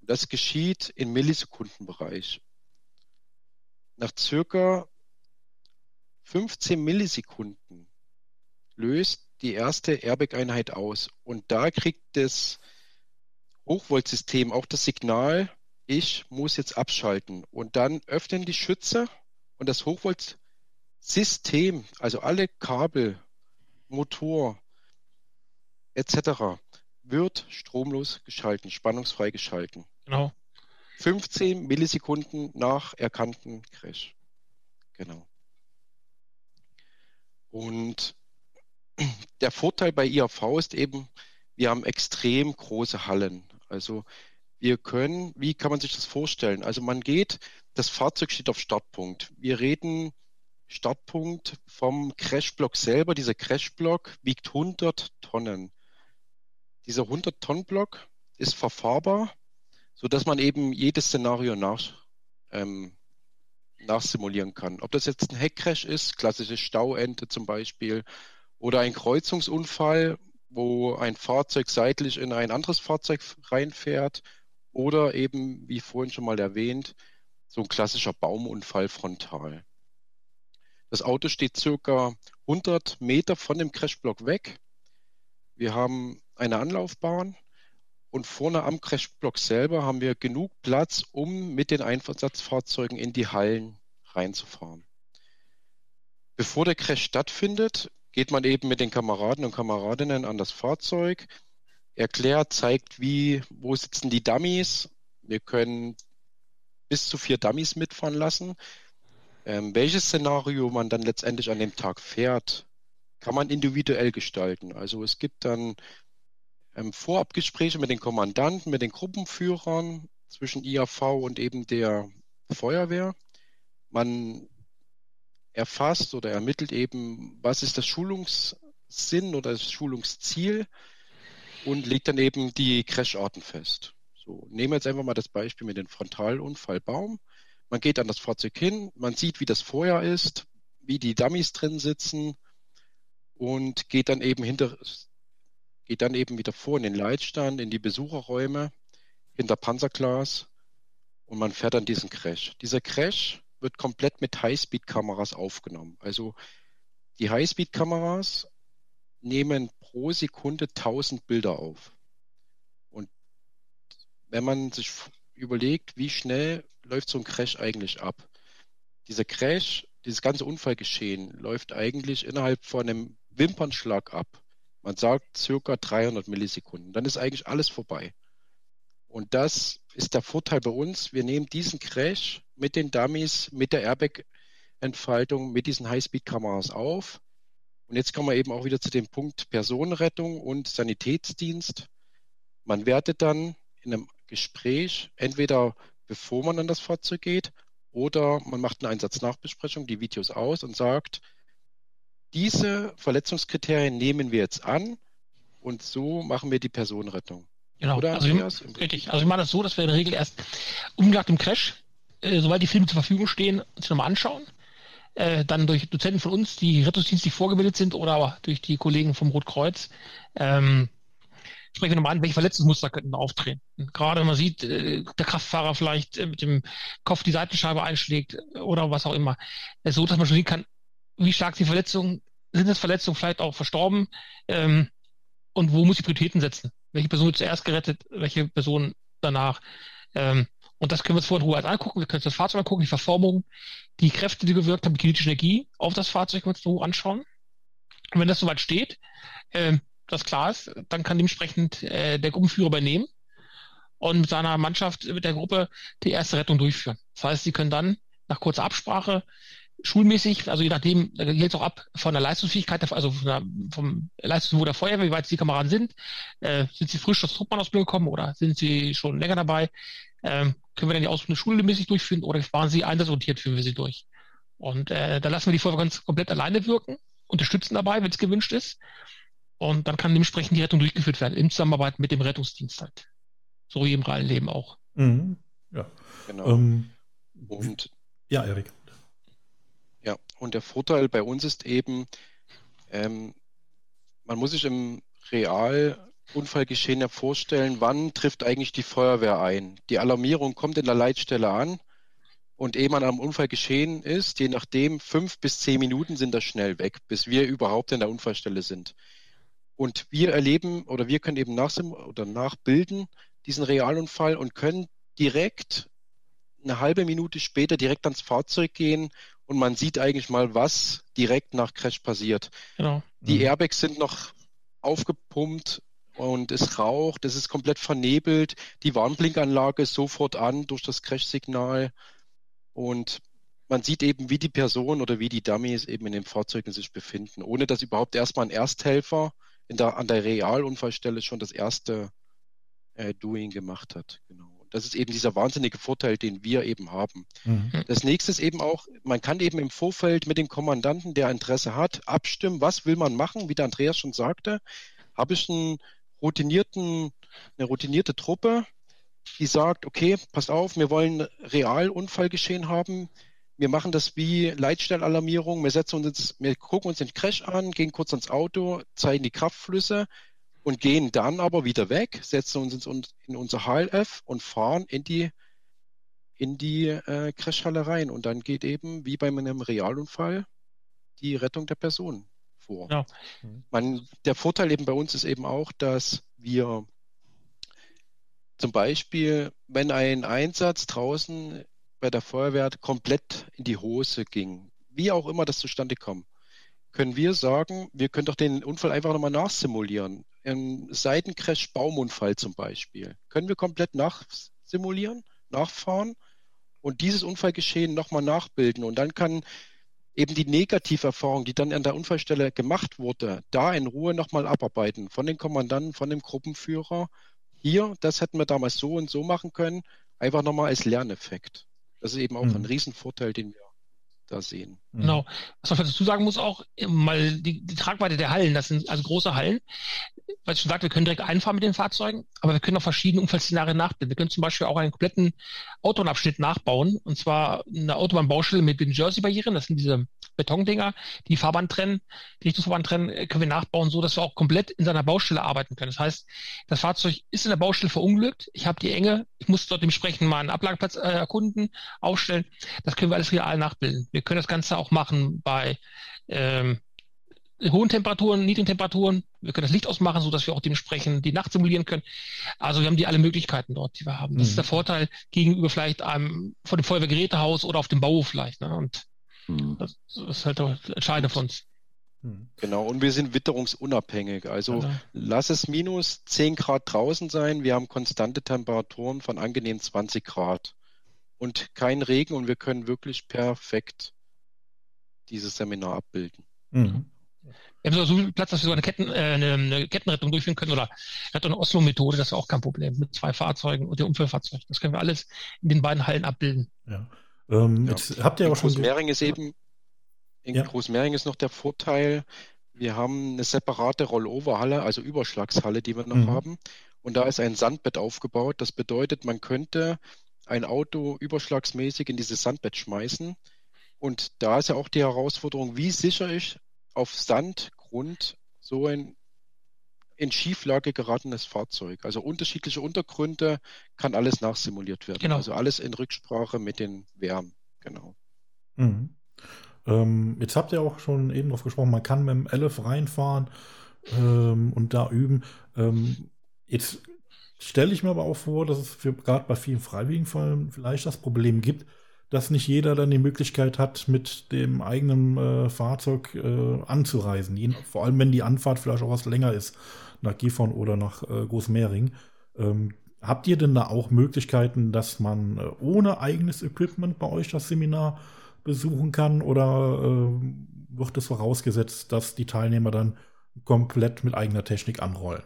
das geschieht im Millisekundenbereich. Nach circa 15 Millisekunden löst die erste Airbag-Einheit aus und da kriegt das Hochvoltsystem auch das Signal, ich muss jetzt abschalten und dann öffnen die Schütze und das Hochvoltsystem, also alle Kabel, Motor, etc. wird stromlos geschalten, spannungsfrei geschalten. Genau. 15 Millisekunden nach erkannten Crash. Genau. Und [clears throat] der Vorteil bei IAV ist eben, wir haben extrem große Hallen. Also wir können, wie kann man sich das vorstellen? Also man geht, das Fahrzeug steht auf Startpunkt. Wir reden Startpunkt vom Crashblock selber. Dieser Crashblock wiegt 100 Tonnen. Dieser 100-Tonnen-Block ist verfahrbar, so dass man eben jedes Szenario nach, ähm, nachsimulieren kann. Ob das jetzt ein Heckcrash ist, klassische Stauente zum Beispiel, Oder ein Kreuzungsunfall, wo ein Fahrzeug seitlich in ein anderes Fahrzeug reinfährt. Oder eben, wie vorhin schon mal erwähnt, so ein klassischer Baumunfall frontal. Das Auto steht circa 100 Meter von dem Crashblock weg. Wir haben eine Anlaufbahn und vorne am Crashblock selber haben wir genug Platz, um mit den Einsatzfahrzeugen in die Hallen reinzufahren. Bevor der Crash stattfindet, geht man eben mit den Kameraden und Kameradinnen an das Fahrzeug, erklärt, zeigt, wie, wo sitzen die Dummies. Wir können bis zu vier Dummies mitfahren lassen. Ähm, welches Szenario man dann letztendlich an dem Tag fährt, kann man individuell gestalten. Also es gibt dann ähm, Vorabgespräche mit den Kommandanten, mit den Gruppenführern zwischen IAV und eben der Feuerwehr. Man erfasst oder ermittelt eben, was ist das Schulungssinn oder das Schulungsziel und legt dann eben die Crasharten fest. So, nehmen wir jetzt einfach mal das Beispiel mit dem Frontalunfallbaum. Man geht an das Fahrzeug hin, man sieht, wie das Feuer ist, wie die Dummies drin sitzen und geht dann eben hinter, geht dann eben wieder vor in den Leitstand, in die Besucherräume, hinter Panzerglas und man fährt dann diesen Crash. Dieser Crash wird komplett mit Highspeed-Kameras aufgenommen. Also die Highspeed-Kameras nehmen pro Sekunde 1000 Bilder auf. Und wenn man sich überlegt, wie schnell läuft so ein Crash eigentlich ab? Dieser Crash, dieses ganze Unfallgeschehen läuft eigentlich innerhalb von einem Wimpernschlag ab. Man sagt circa 300 Millisekunden. Dann ist eigentlich alles vorbei. Und das ist der Vorteil bei uns. Wir nehmen diesen Crash mit den Dummies, mit der Airbag-Entfaltung, mit diesen Highspeed-Kameras auf. Und jetzt kommen wir eben auch wieder zu dem Punkt Personenrettung und Sanitätsdienst. Man wertet dann in einem Gespräch, entweder bevor man an das Fahrzeug geht, oder man macht eine Einsatznachbesprechung, die Videos aus und sagt, diese Verletzungskriterien nehmen wir jetzt an und so machen wir die Personenrettung. Genau, Oder, also, ich, richtig. Also ich mache das so, dass wir in der Regel erst umgelag dem Crash, äh, sobald die Filme zur Verfügung stehen, uns nochmal anschauen. Äh, dann durch Dozenten von uns, die rettungsdienstlich vorgebildet sind oder aber durch die Kollegen vom Rotkreuz, ähm, sprechen wir nochmal an, welche Verletzungsmuster könnten auftreten. Gerade wenn man sieht, äh, der Kraftfahrer vielleicht äh, mit dem Kopf die Seitenscheibe einschlägt oder was auch immer. Äh, so, dass man schon sehen kann, wie stark die Verletzungen, sind es Verletzungen vielleicht auch verstorben ähm, und wo muss ich Prioritäten setzen? Welche Person wird zuerst gerettet, welche Person danach? Ähm, und das können wir uns vorhin in Ruhe angucken. Wir können uns das Fahrzeug angucken, die Verformung, die Kräfte, die gewirkt haben, die kinetische Energie auf das Fahrzeug können wir uns in Ruhe anschauen. Und wenn das soweit steht, ähm, das klar ist, dann kann dementsprechend äh, der Gruppenführer übernehmen und mit seiner Mannschaft, mit der Gruppe die erste Rettung durchführen. Das heißt, sie können dann nach kurzer Absprache schulmäßig, also je nachdem, da geht es auch ab von der Leistungsfähigkeit, also der, vom Leistungsniveau der Feuerwehr, wie weit die Kameraden sind. Äh, sind sie frisch aus Truppmannausbildung gekommen oder sind sie schon länger dabei? Ähm, können wir dann die Ausbildung schulmäßig durchführen oder waren sie einsatzorientiert, führen wir sie durch? Und äh, da lassen wir die Feuerwehr ganz komplett alleine wirken, unterstützen dabei, wenn es gewünscht ist. Und dann kann dementsprechend die Rettung durchgeführt werden, in Zusammenarbeit mit dem Rettungsdienst halt. So wie im realen Leben auch. Mhm. Ja. Genau. Ähm, und ja, Erik. Ja, und der Vorteil bei uns ist eben, ähm, man muss sich im Realunfallgeschehen ja vorstellen, wann trifft eigentlich die Feuerwehr ein. Die Alarmierung kommt in der Leitstelle an und ehe man am Unfall geschehen ist, je nachdem, fünf bis zehn Minuten sind das schnell weg, bis wir überhaupt in der Unfallstelle sind. Und wir erleben oder wir können eben nach oder nachbilden diesen Realunfall und können direkt eine halbe Minute später direkt ans Fahrzeug gehen und man sieht eigentlich mal, was direkt nach Crash passiert. Genau. Die mhm. Airbags sind noch aufgepumpt und es raucht, es ist komplett vernebelt, die Warnblinkanlage ist sofort an durch das Crash-Signal und man sieht eben, wie die Person oder wie die Dummies eben in den Fahrzeugen sich befinden, ohne dass überhaupt erstmal ein Ersthelfer der, an der Realunfallstelle schon das erste äh, Doing gemacht hat. Genau. Das ist eben dieser wahnsinnige Vorteil, den wir eben haben. Mhm. Das nächste ist eben auch, man kann eben im Vorfeld mit dem Kommandanten, der Interesse hat, abstimmen, was will man machen, wie der Andreas schon sagte. Habe ich einen routinierten, eine routinierte Truppe, die sagt, okay, pass auf, wir wollen Realunfallgeschehen haben. wir machen das wie Leitstellalarmierung. Wir setzen uns, wir gucken uns den Crash an, gehen kurz ans Auto, zeigen die Kraftflüsse und gehen dann aber wieder weg, setzen uns in unser HLF und fahren in die in die äh, Crashhalle rein. Und dann geht eben, wie bei einem Realunfall, die Rettung der Person vor. Ja. Man, der Vorteil eben bei uns ist eben auch, dass wir zum Beispiel, wenn ein Einsatz draußen bei der Feuerwehr komplett in die Hose ging, wie auch immer das zustande kommt, können wir sagen, wir können doch den Unfall einfach nochmal nachsimulieren. Im Seitencrash Baumunfall zum Beispiel. Können wir komplett nachsimulieren, nachfahren und dieses Unfallgeschehen nochmal nachbilden. Und dann kann eben die Negativerfahrung, die dann an der Unfallstelle gemacht wurde, da in Ruhe nochmal abarbeiten von den Kommandanten, von dem Gruppenführer. Hier, das hätten wir damals so und so machen können, einfach nochmal als Lerneffekt. Das ist eben auch mhm. ein Riesenvorteil, den wir da sehen. Mhm. Genau. Was man dazu sagen muss auch, mal die, die Tragweite der Hallen, das sind also große Hallen. Was ich schon sagte, wir können direkt einfahren mit den Fahrzeugen, aber wir können auch verschiedene Unfallszenarien nachbilden. Wir können zum Beispiel auch einen kompletten Autobahnabschnitt nachbauen, und zwar eine Autobahnbaustelle mit den Jersey-Barrieren, das sind diese Betondinger, die Fahrbahn trennen, die Richtungsfahrbahn trennen, äh, können wir nachbauen, so dass wir auch komplett in seiner Baustelle arbeiten können. Das heißt, das Fahrzeug ist in der Baustelle verunglückt, ich habe die Enge, ich muss dort dementsprechend mal einen Ablageplatz äh, erkunden, aufstellen. Das können wir alles real nachbilden. Wir können das Ganze auch machen bei ähm, hohen Temperaturen, niedrigen Temperaturen. Wir können das Licht ausmachen, so dass wir auch dementsprechend die Nacht simulieren können. Also wir haben die alle Möglichkeiten dort, die wir haben. Das mhm. ist der Vorteil gegenüber vielleicht einem von dem Feuerwehrgerätehaus oder auf dem Bauhof vielleicht. Ne? Und mhm. das ist halt entscheidend für uns. Mhm. Genau, und wir sind witterungsunabhängig. Also ja. lass es minus 10 Grad draußen sein. Wir haben konstante Temperaturen von angenehm 20 Grad und kein Regen und wir können wirklich perfekt dieses Seminar abbilden. Mhm. Wir haben so viel Platz, dass wir so eine, Ketten, äh, eine, eine Kettenrettung durchführen können oder Rettung Oslo-Methode, das ist auch kein Problem mit zwei Fahrzeugen und dem Unfallfahrzeug. Das können wir alles in den beiden Hallen abbilden. Ja. Ähm, ja. Jetzt habt ihr aber schon. Großmering ist eben, in ja. Großmering ist noch der Vorteil, wir haben eine separate Rollover-Halle, also Überschlagshalle, die wir noch mhm. haben. Und da ist ein Sandbett aufgebaut. Das bedeutet, man könnte ein Auto überschlagsmäßig in dieses Sandbett schmeißen. Und da ist ja auch die Herausforderung, wie sicher ich auf Sandgrund so ein in Schieflage geratenes Fahrzeug. Also unterschiedliche Untergründe kann alles nachsimuliert werden. Genau. Also alles in Rücksprache mit den Wärmen. Genau. Mhm. Ähm, jetzt habt ihr auch schon eben drauf gesprochen, man kann mit dem LF reinfahren ähm, und da üben. Ähm, jetzt stelle ich mir aber auch vor, dass es gerade bei vielen Freiwilligenfällen vielleicht das Problem gibt, dass nicht jeder dann die Möglichkeit hat, mit dem eigenen äh, Fahrzeug äh, anzureisen. Je, vor allem, wenn die Anfahrt vielleicht auch was länger ist, nach Gifhorn oder nach äh, Großmehring. Ähm, habt ihr denn da auch Möglichkeiten, dass man äh, ohne eigenes Equipment bei euch das Seminar besuchen kann? Oder äh, wird es vorausgesetzt, dass die Teilnehmer dann komplett mit eigener Technik anrollen?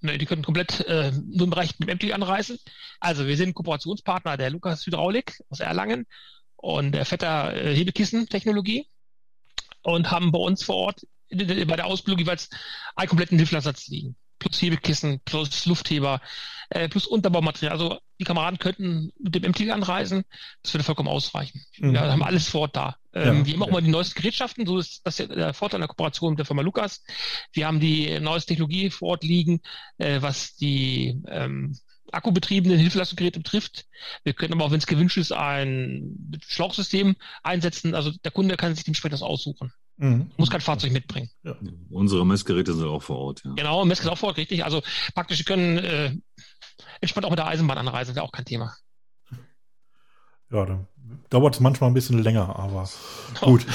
Ne, die können komplett äh, nur im Bereich mit MT anreisen. Also wir sind Kooperationspartner der Lukas Hydraulik aus Erlangen und der Vetter äh, Hebekissen-Technologie und haben bei uns vor Ort bei der Ausbildung jeweils einen kompletten Hilflersatz liegen plus Hebekissen, plus Luftheber, äh, plus Unterbaumaterial. Also die Kameraden könnten mit dem MTG anreisen, das würde vollkommen ausreichen. Mhm. Wir haben alles vor Ort da. Ähm, ja, wir haben auch mal die neuesten Gerätschaften, so ist das der Vorteil der Kooperation mit der Firma Lukas. Wir haben die neueste Technologie vor Ort liegen, äh, was die ähm, akkubetriebenen Hilfeleistungsgeräte betrifft. Wir können aber auch, wenn es gewünscht ist, ein Schlauchsystem einsetzen. Also der Kunde kann sich dementsprechend das aussuchen. Mhm. Muss kein Fahrzeug mitbringen. Ja. Unsere Messgeräte sind auch vor Ort. Ja. Genau, Messgeräte auch vor Ort, richtig. Also praktisch, können äh, entspannt auch mit der Eisenbahn anreisen, wäre auch kein Thema. Ja, dann dauert es manchmal ein bisschen länger, aber oh. [laughs] gut.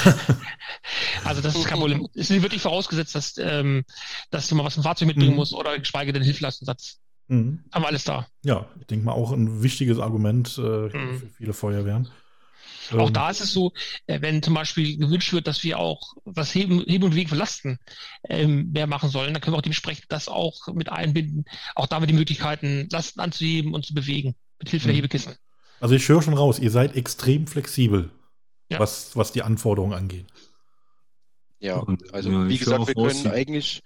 [laughs] also das ist kein Problem. Es ist wirklich vorausgesetzt, dass, ähm, dass du mal was im Fahrzeug mitbringen mhm. musst oder geschweige denn Hilfeleistungssatz. Mhm. Haben wir alles da. Ja, ich denke mal auch ein wichtiges Argument äh, mhm. für viele Feuerwehren. Auch ähm, da ist es so, äh, wenn zum Beispiel gewünscht wird, dass wir auch was Heben, Heben und Weg für Lasten ähm, mehr machen sollen, dann können wir auch dementsprechend das auch mit einbinden. Auch damit die Möglichkeiten, Lasten anzuheben und zu bewegen, mit Hilfe der mhm. Hebekissen. Also ich höre schon raus, ihr seid extrem flexibel, ja. was, was die Anforderungen angeht. Ja, also ja, wie gesagt, wir können eigentlich,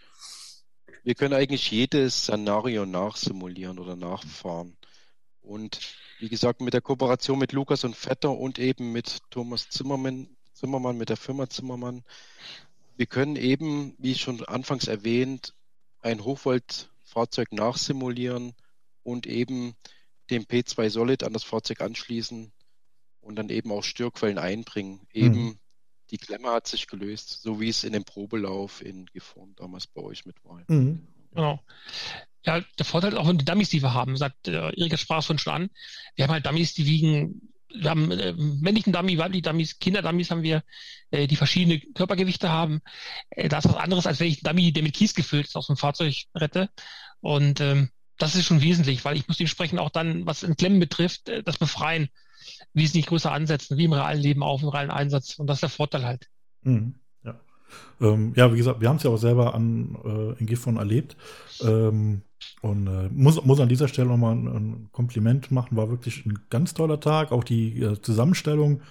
wir können eigentlich jedes Szenario nachsimulieren oder nachfahren. Und wie gesagt, mit der Kooperation mit Lukas und Vetter und eben mit Thomas Zimmermann, Zimmermann mit der Firma Zimmermann, wir können eben, wie schon anfangs erwähnt, ein Hochvolt-Fahrzeug nachsimulieren und eben den P2 Solid an das Fahrzeug anschließen und dann eben auch Störquellen einbringen. Eben mhm. die Klemme hat sich gelöst, so wie es in dem Probelauf in Geform damals bei euch mit war. Mhm. Genau. Ja, der Vorteil auch von den Dummies, die wir haben, sagt äh, Erika sprach es schon an. Wir haben halt Dummies, die wiegen, wir haben äh, männlichen Dummy, weibliche Dummies, Kinderdummies haben wir, äh, die verschiedene Körpergewichte haben. Äh, das ist was anderes, als wenn ich einen Dummy, der mit Kies gefüllt ist, aus dem Fahrzeug rette. Und ähm, das ist schon wesentlich, weil ich muss entsprechend auch dann, was Entklemmen betrifft, äh, das Befreien wesentlich größer ansetzen, wie im realen Leben auch im realen Einsatz. Und das ist der Vorteil halt. Mhm, ja. Ähm, ja, wie gesagt, wir haben es ja auch selber an, äh, in Gifhorn erlebt. Ähm, und äh, muss, muss an dieser Stelle nochmal ein, ein Kompliment machen. War wirklich ein ganz toller Tag. Auch die äh, Zusammenstellung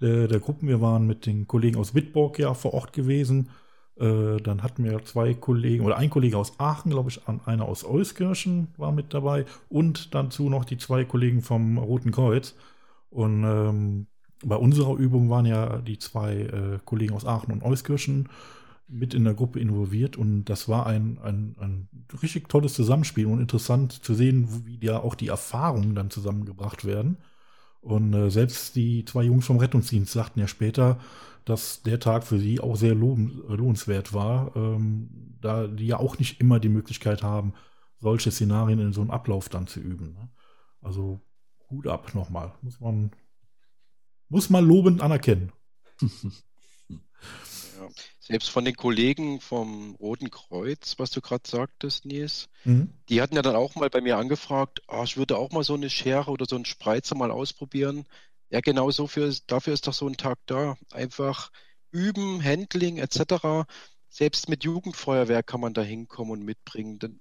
der, der Gruppen. Wir waren mit den Kollegen aus Wittborg ja vor Ort gewesen. Äh, dann hatten wir zwei Kollegen oder ein Kollege aus Aachen, glaube ich, einer aus Euskirchen war mit dabei und dazu noch die zwei Kollegen vom Roten Kreuz. Und ähm, bei unserer Übung waren ja die zwei äh, Kollegen aus Aachen und Euskirchen mit in der Gruppe involviert und das war ein, ein, ein richtig tolles Zusammenspiel und interessant zu sehen, wie ja auch die Erfahrungen dann zusammengebracht werden. Und äh, selbst die zwei Jungs vom Rettungsdienst sagten ja später, dass der Tag für sie auch sehr lohnenswert war, ähm, da die ja auch nicht immer die Möglichkeit haben, solche Szenarien in so einem Ablauf dann zu üben. Ne? Also Hut ab nochmal. Muss man, muss man lobend anerkennen. [laughs] Ja. Selbst von den Kollegen vom Roten Kreuz, was du gerade sagtest, Nils, mhm. die hatten ja dann auch mal bei mir angefragt, oh, ich würde auch mal so eine Schere oder so einen Spreizer mal ausprobieren. Ja, genau so für, dafür ist doch so ein Tag da. Einfach üben, Handling etc. Selbst mit Jugendfeuerwehr kann man da hinkommen und mitbringen. Denn,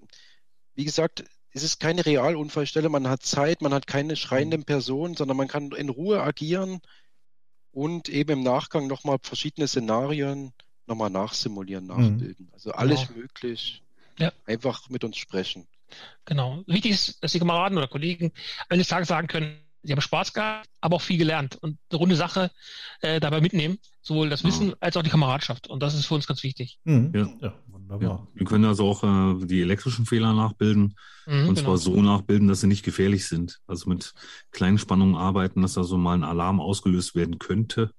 wie gesagt, es ist keine Realunfallstelle, man hat Zeit, man hat keine schreienden Personen, sondern man kann in Ruhe agieren und eben im Nachgang nochmal verschiedene Szenarien nochmal nachsimulieren, mhm. nachbilden. Mhm. Also alles genau. möglich. Ja. Einfach mit uns sprechen. Genau. Wichtig ist, dass die Kameraden oder Kollegen eines Tages sagen können, sie haben Spaß gehabt, aber auch viel gelernt und eine runde Sache äh, dabei mitnehmen, sowohl das Wissen als auch die Kameradschaft. Und das ist für uns ganz wichtig. Mhm. Ja. ja, wunderbar. Ja. Wir können also auch äh, die elektrischen Fehler nachbilden mhm, und genau. zwar so nachbilden, dass sie nicht gefährlich sind. Also mit kleinen Spannungen arbeiten, dass da so mal ein Alarm ausgelöst werden könnte.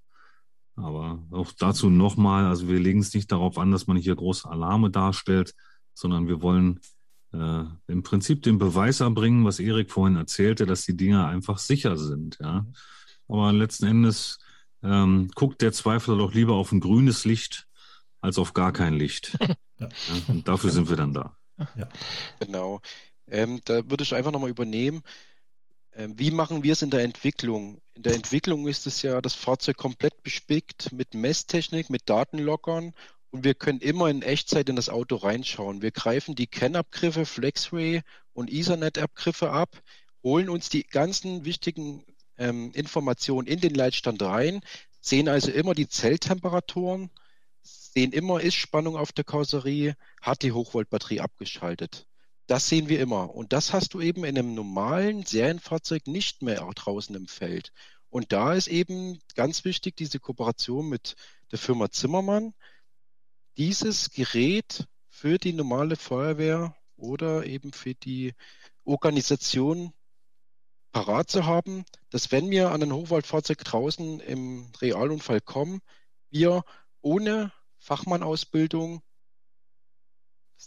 Aber auch dazu nochmal, also wir legen es nicht darauf an, dass man hier große Alarme darstellt, sondern wir wollen äh, im Prinzip den Beweis erbringen, was Erik vorhin erzählte, dass die Dinge einfach sicher sind. Ja? Aber letzten Endes ähm, guckt der Zweifler doch lieber auf ein grünes Licht als auf gar kein Licht. [laughs] Ja. Ja, und dafür sind wir dann da. Ja. Genau. Ähm, da würde ich einfach nochmal übernehmen. Ähm, wie machen wir es in der Entwicklung? In der Entwicklung ist es ja das Fahrzeug komplett bespickt mit Messtechnik, mit Datenlockern und wir können immer in Echtzeit in das Auto reinschauen. Wir greifen die CAN-Abgriffe, FlexRay und Ethernet-Abgriffe ab, holen uns die ganzen wichtigen ähm, Informationen in den Leitstand rein, sehen also immer die Zelltemperaturen, sehen immer Ist-Spannung auf der Karosserie, hat die Hochvoltbatterie abgeschaltet. Das sehen wir immer. Und das hast du eben in einem normalen Serienfahrzeug nicht mehr draußen im Feld. Und da ist eben ganz wichtig diese Kooperation mit der Firma Zimmermann, dieses Gerät für die normale Feuerwehr oder eben für die Organisation parat zu haben, dass wenn wir an ein Hochwaldfahrzeug draußen im Realunfall kommen, wir ohne Fachmannausbildung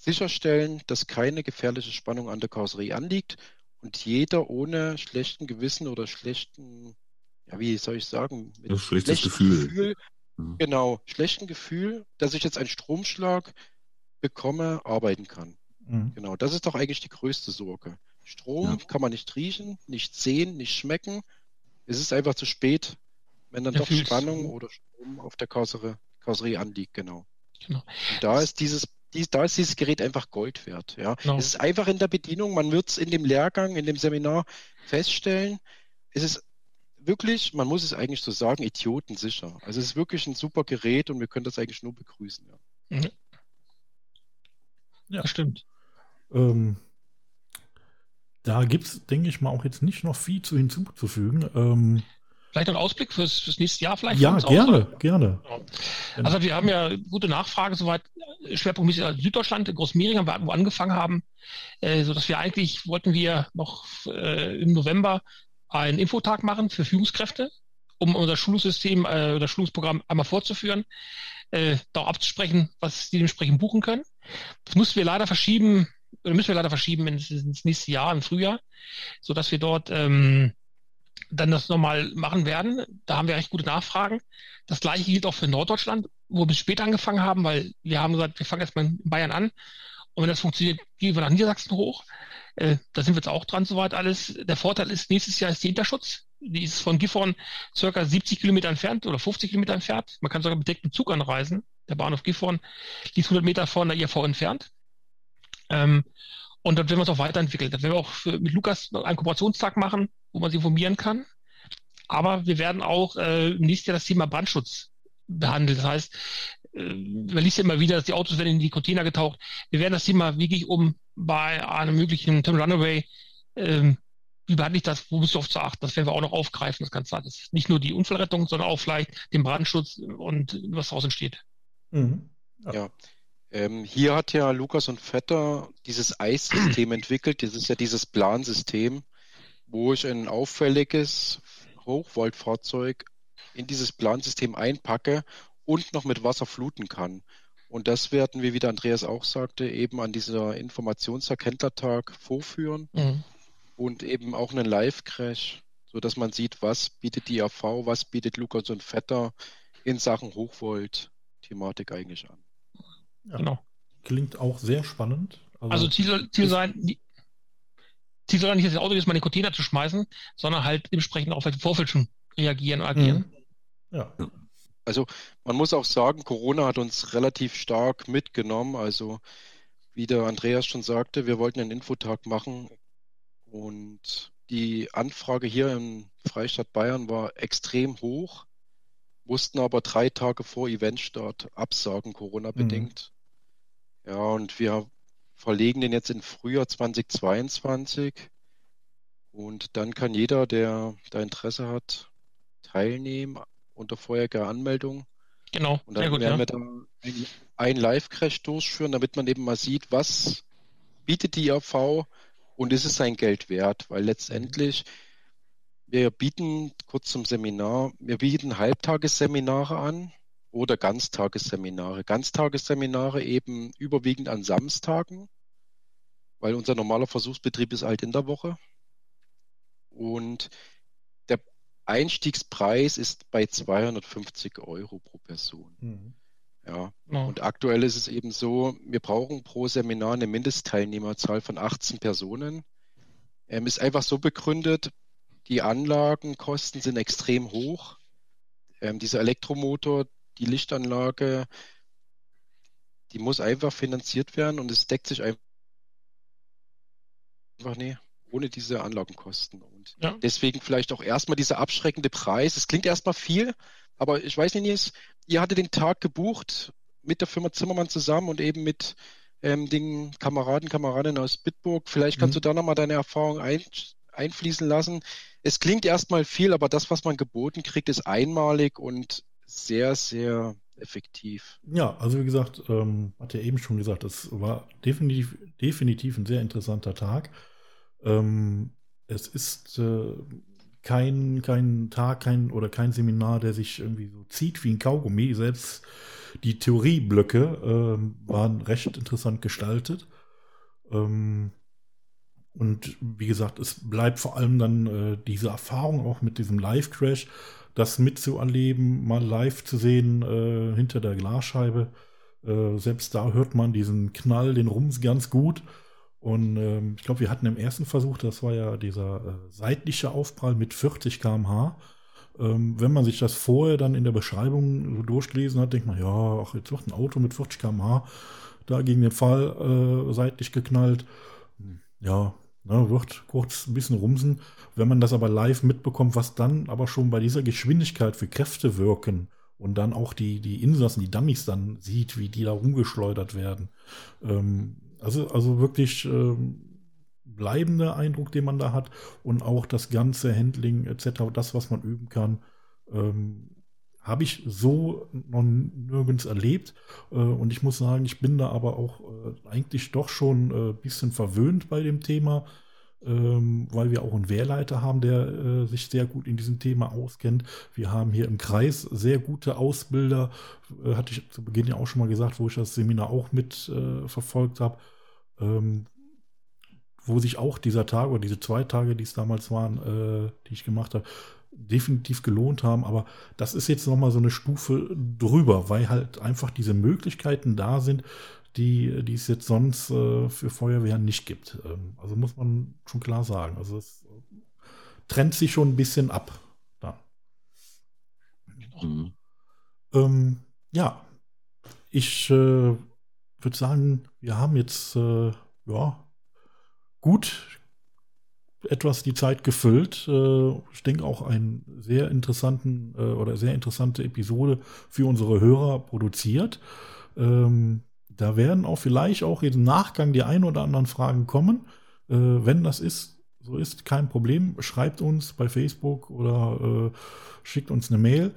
sicherstellen, dass keine gefährliche Spannung an der Karosserie anliegt und jeder ohne schlechten Gewissen oder schlechten, ja, wie soll ich sagen, mit schlechtes Gefühl. Gefühl Mhm. Genau, schlechten Gefühl, dass ich jetzt einen Stromschlag bekomme, arbeiten kann. Mhm. Genau, das ist doch eigentlich die größte Sorge. Strom ja. kann man nicht riechen, nicht sehen, nicht schmecken. Es ist einfach zu spät, wenn dann ja, doch Spannung oder Strom auf der Karosserie, Karosserie anliegt, genau. genau. Und da ist dieses dies, da ist dieses Gerät einfach Gold wert. Ja. Genau. Es ist einfach in der Bedienung, man wird es in dem Lehrgang, in dem Seminar feststellen. Es ist wirklich, man muss es eigentlich so sagen, idiotensicher. Also es ist wirklich ein super Gerät und wir können das eigentlich nur begrüßen. Ja, mhm. ja. stimmt. Ähm, da gibt es, denke ich mal, auch jetzt nicht noch viel zu hinzuzufügen. Ähm, Vielleicht ein Ausblick fürs, fürs nächste Jahr vielleicht? Ja, gerne, auch, gerne. Also wir haben ja gute Nachfrage soweit. Schwerpunktmäßig Süddeutschland, Großmehring wo wir angefangen haben, äh, so dass wir eigentlich wollten wir noch äh, im November einen Infotag machen für Führungskräfte, um unser Schulungssystem, äh, das Schulungsprogramm einmal vorzuführen, äh, da abzusprechen, was die dementsprechend buchen können. Das mussten wir leider verschieben, oder müssen wir leider verschieben ins, ins nächste Jahr, im Frühjahr, so dass wir dort ähm, dann das nochmal machen werden. Da haben wir recht gute Nachfragen. Das gleiche gilt auch für Norddeutschland, wo wir bis später angefangen haben, weil wir haben gesagt, wir fangen erstmal in Bayern an. Und wenn das funktioniert, gehen wir nach Niedersachsen hoch. Äh, da sind wir jetzt auch dran, soweit alles. Der Vorteil ist, nächstes Jahr ist die Hinterschutz. Die ist von Gifhorn circa 70 Kilometer entfernt oder 50 Kilometer entfernt. Man kann sogar mit Zug anreisen. Der Bahnhof Gifhorn liegt 100 Meter von der IAV entfernt. Ähm, und dann werden wir es auch weiterentwickeln. Dann werden wir auch für, mit Lukas einen Kooperationstag machen, wo man sich informieren kann. Aber wir werden auch äh, im nächsten Jahr das Thema Brandschutz behandeln. Das heißt, äh, man liest ja immer wieder, dass die Autos werden in die Container getaucht. Wir werden das Thema, wie gehe ich um bei einem möglichen Terminal Runaway, ähm, wie behandle ich das, wo musst du auf zu achten? Das werden wir auch noch aufgreifen, das Ganze. Das ist nicht nur die Unfallrettung, sondern auch vielleicht den Brandschutz und was daraus entsteht. Mhm. Ja. ja. Ähm, hier hat ja Lukas und Vetter dieses Eissystem [clears throat] entwickelt. Das ist ja dieses Plansystem, wo ich ein auffälliges Hochvoltfahrzeug in dieses Plansystem einpacke und noch mit Wasser fluten kann. Und das werden wir, wie der Andreas auch sagte, eben an dieser Informationserkenntlertag vorführen mhm. und eben auch einen Live-Crash, sodass man sieht, was bietet die AV, was bietet Lukas und Vetter in Sachen Hochvolt-Thematik eigentlich an. Ja, genau. Klingt auch sehr spannend. Also, also Ziel, Ziel sein, Ziel soll nicht das Auto jetzt mal in den Container zu schmeißen, sondern halt entsprechend auch im Vorfeld schon reagieren und agieren. Mhm. Ja. Also man muss auch sagen, Corona hat uns relativ stark mitgenommen. Also wie der Andreas schon sagte, wir wollten einen Infotag machen und die Anfrage hier im Freistaat Bayern war extrem hoch, mussten aber drei Tage vor Eventstart absagen, Corona-bedingt. Ja, und wir verlegen den jetzt in Frühjahr 2022. Und dann kann jeder, der da Interesse hat, teilnehmen unter vorheriger Anmeldung. Genau. Und dann gut, werden ja. wir dann einen Live-Crash durchführen, damit man eben mal sieht, was bietet die AV und ist es sein Geld wert? Weil letztendlich, wir bieten, kurz zum Seminar, wir bieten Halbtagesseminare an oder Ganztagesseminare. Ganztagesseminare eben überwiegend an Samstagen, weil unser normaler Versuchsbetrieb ist halt in der Woche. Und der Einstiegspreis ist bei 250 Euro pro Person. Mhm. Ja. ja. Und aktuell ist es eben so, wir brauchen pro Seminar eine Mindestteilnehmerzahl von 18 Personen. Ähm, ist einfach so begründet, die Anlagenkosten sind extrem hoch. Ähm, dieser Elektromotor, die Lichtanlage, die muss einfach finanziert werden und es deckt sich einfach nee, ohne diese Anlagenkosten. Und ja. deswegen vielleicht auch erstmal dieser abschreckende Preis. Es klingt erstmal viel, aber ich weiß nicht, ihr hattet den Tag gebucht mit der Firma Zimmermann zusammen und eben mit ähm, den Kameraden, Kameradinnen aus Bitburg. Vielleicht kannst mhm. du da nochmal deine Erfahrung ein, einfließen lassen. Es klingt erstmal viel, aber das, was man geboten kriegt, ist einmalig und sehr, sehr effektiv. Ja, also wie gesagt, ähm, hat ja eben schon gesagt, es war definitiv, definitiv ein sehr interessanter Tag. Ähm, es ist äh, kein, kein Tag, kein oder kein Seminar, der sich irgendwie so zieht wie ein Kaugummi. Selbst die Theorieblöcke ähm, waren recht interessant gestaltet. Ähm, und wie gesagt, es bleibt vor allem dann äh, diese Erfahrung auch mit diesem Live-Crash das mitzuerleben, mal live zu sehen äh, hinter der Glasscheibe. Äh, selbst da hört man diesen Knall, den Rums ganz gut. Und ähm, ich glaube, wir hatten im ersten Versuch, das war ja dieser äh, seitliche Aufprall mit 40 km/h. Ähm, wenn man sich das vorher dann in der Beschreibung so durchgelesen hat, denkt man, ja, ach, jetzt wird ein Auto mit 40 km/h da gegen den Fall äh, seitlich geknallt. Ja, Ne, wird kurz ein bisschen rumsen. Wenn man das aber live mitbekommt, was dann aber schon bei dieser Geschwindigkeit für Kräfte wirken und dann auch die, die Insassen, die Dummies dann sieht, wie die da rumgeschleudert werden. Ähm, also, also wirklich ähm, bleibende Eindruck, den man da hat und auch das ganze Handling etc., das, was man üben kann, ähm, habe ich so noch nirgends erlebt. Äh, und ich muss sagen, ich bin da aber auch äh, eigentlich doch schon ein äh, bisschen verwöhnt bei dem Thema, ähm, weil wir auch einen Wehrleiter haben, der sich sehr gut in diesem Thema auskennt. Wir haben hier im Kreis sehr gute Ausbilder, hatte ich zu Beginn ja auch schon mal gesagt, wo ich das Seminar auch mit verfolgt habe. Ähm, wo sich auch dieser Tag oder diese zwei Tage, die es damals waren, die ich gemacht habe, definitiv gelohnt haben. Aber das ist jetzt nochmal so eine Stufe drüber, weil halt einfach diese Möglichkeiten da sind, die, die es jetzt sonst äh, für Feuerwehren nicht gibt. Ähm, also muss man schon klar sagen. Also es trennt sich schon ein bisschen ab. Da. Mhm. Ähm, ja, ich äh, würde sagen, wir haben jetzt äh, ja gut etwas die Zeit gefüllt. Äh, ich denke auch einen sehr interessanten äh, oder sehr interessante Episode für unsere Hörer produziert. Ähm, da werden auch vielleicht auch im Nachgang die ein oder anderen Fragen kommen. Äh, wenn das ist, so ist, kein Problem. Schreibt uns bei Facebook oder schickt uns eine Mail.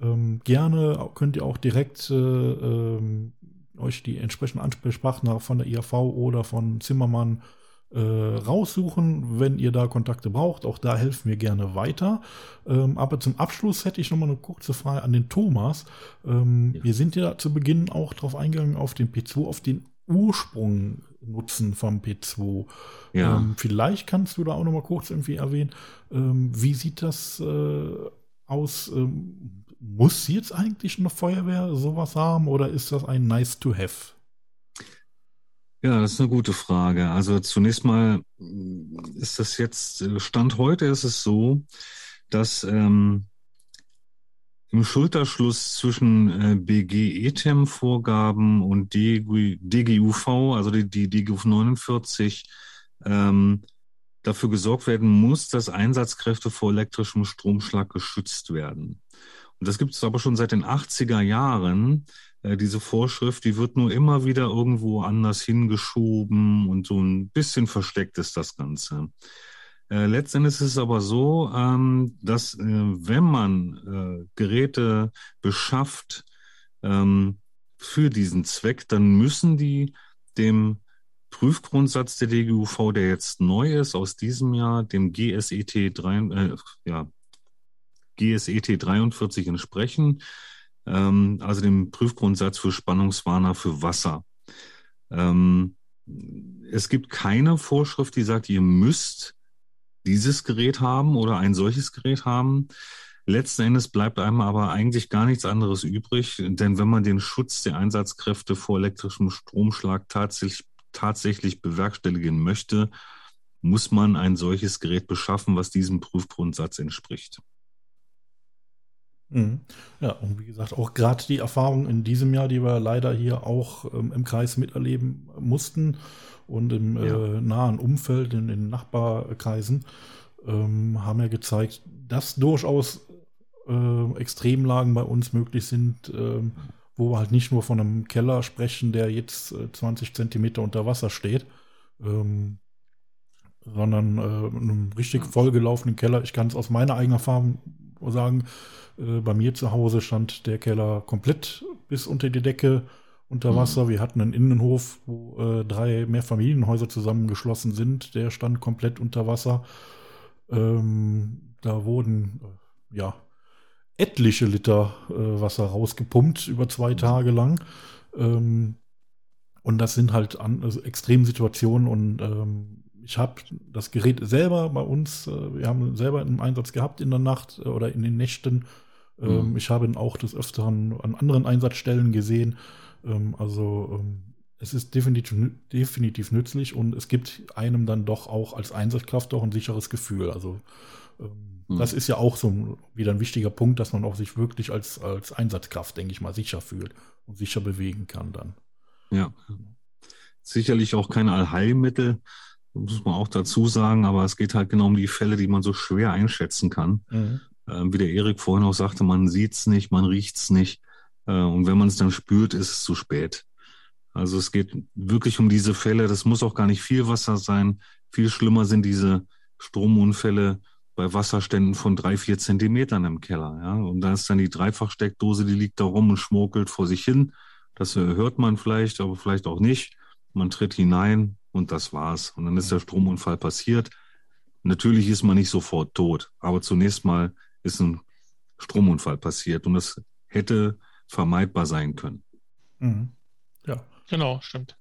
Ähm, gerne könnt ihr auch direkt ähm, euch die entsprechenden Ansprechpartner von der IAV oder von Zimmermann äh, raussuchen, wenn ihr da Kontakte braucht. Auch da helfen wir gerne weiter. Ähm, aber zum Abschluss hätte ich noch mal eine kurze Frage an den Thomas. Ähm, ja. Wir sind ja zu Beginn auch darauf eingegangen, auf den P2, auf den Ursprung nutzen vom P2. Ja. Ähm, vielleicht kannst du da auch noch mal kurz irgendwie erwähnen, ähm, wie sieht das äh, aus? Ähm, muss jetzt eigentlich eine Feuerwehr sowas haben oder ist das ein nice to have? Ja, das ist eine gute Frage. Also zunächst mal ist das jetzt, Stand heute ist es so, dass ähm, im Schulterschluss zwischen äh, BG-ETEM-Vorgaben und DG, DGUV, also die, die DGUV 49, ähm, dafür gesorgt werden muss, dass Einsatzkräfte vor elektrischem Stromschlag geschützt werden. Und das gibt es aber schon seit den 80er Jahren. Äh, diese Vorschrift, die wird nur immer wieder irgendwo anders hingeschoben und so ein bisschen versteckt ist das Ganze. Äh, letztendlich ist es aber so, ähm, dass äh, wenn man äh, Geräte beschafft ähm, für diesen Zweck, dann müssen die dem Prüfgrundsatz der DGUV, der jetzt neu ist aus diesem Jahr, dem GSET 3, äh, ja, GSET 43 entsprechen ähm, also dem Prüfgrundsatz für Spannungswarner für Wasser. Ähm, es gibt keine Vorschrift, die sagt, ihr müsst dieses Gerät haben oder ein solches Gerät haben. Letzten Endes bleibt einem aber eigentlich gar nichts anderes übrig, denn wenn man den Schutz der Einsatzkräfte vor elektrischem Stromschlag tatsächlich, tatsächlich bewerkstelligen möchte, muss man ein solches Gerät beschaffen, was diesem Prüfgrundsatz entspricht. Mhm. Ja, und wie gesagt, auch gerade die Erfahrung in diesem Jahr, die wir leider hier auch ähm, im Kreis miterleben mussten und im ja. äh, nahen Umfeld, in den Nachbarkreisen, ähm, haben ja gezeigt, dass durchaus äh, Extremlagen bei uns möglich sind, ähm, wo wir halt nicht nur von einem Keller sprechen, der jetzt äh, 20 Zentimeter unter Wasser steht, ähm, sondern äh, einem richtig vollgelaufenen Keller. Ich kann es aus meiner eigenen Erfahrung sagen, äh, bei mir zu Hause stand der Keller komplett bis unter die Decke unter Wasser. Mhm. Wir hatten einen Innenhof, wo äh, drei Mehrfamilienhäuser zusammengeschlossen sind. Der stand komplett unter Wasser. Ähm, da wurden äh, ja etliche Liter äh, Wasser rausgepumpt über zwei mhm. Tage lang. Ähm, und das sind halt an, also Extremsituationen und ähm, ich habe das Gerät selber bei uns, äh, wir haben selber im Einsatz gehabt in der Nacht äh, oder in den Nächten. Ähm, mhm. Ich habe ihn auch des Öfteren an anderen Einsatzstellen gesehen. Ähm, also ähm, es ist definitiv, definitiv nützlich und es gibt einem dann doch auch als Einsatzkraft auch ein sicheres Gefühl. Also mhm. das ist ja auch so wieder ein wichtiger Punkt, dass man auch sich wirklich als, als Einsatzkraft, denke ich mal, sicher fühlt und sicher bewegen kann dann. Ja. Sicherlich auch kein Allheilmittel, muss man auch dazu sagen, aber es geht halt genau um die Fälle, die man so schwer einschätzen kann. Mhm. Ähm, wie der Erik vorhin auch sagte, man sieht's nicht, man riecht's nicht. Äh, und wenn man es dann spürt, ist es zu spät. Also es geht wirklich um diese Fälle. Das muss auch gar nicht viel Wasser sein. Viel schlimmer sind diese Stromunfälle bei Wasserständen von drei, vier Zentimetern im Keller. Ja? Und da ist dann die Dreifachsteckdose, die liegt da rum und schmorkelt vor sich hin. Das äh, hört man vielleicht, aber vielleicht auch nicht. Man tritt hinein und das war's. Und dann ist der Stromunfall passiert. Natürlich ist man nicht sofort tot, aber zunächst mal ist ein Stromunfall passiert und das hätte vermeidbar sein können. Mhm. Ja. Genau, stimmt.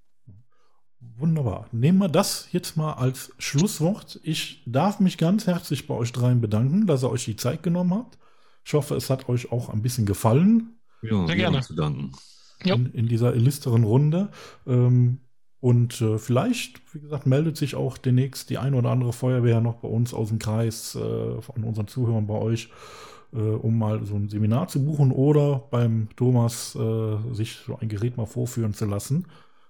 Wunderbar. Nehmen wir das jetzt mal als Schlusswort. Ich darf mich ganz herzlich bei euch dreien bedanken, dass ihr euch die Zeit genommen habt. Ich hoffe, es hat euch auch ein bisschen gefallen. Ja, sehr gerne. Zu danken. In, in dieser illustren Runde. Ähm, und äh, vielleicht, wie gesagt, meldet sich auch demnächst die eine oder andere Feuerwehr noch bei uns aus dem Kreis, äh, von unseren Zuhörern bei euch, äh, um mal so ein Seminar zu buchen oder beim Thomas äh, sich so ein Gerät mal vorführen zu lassen.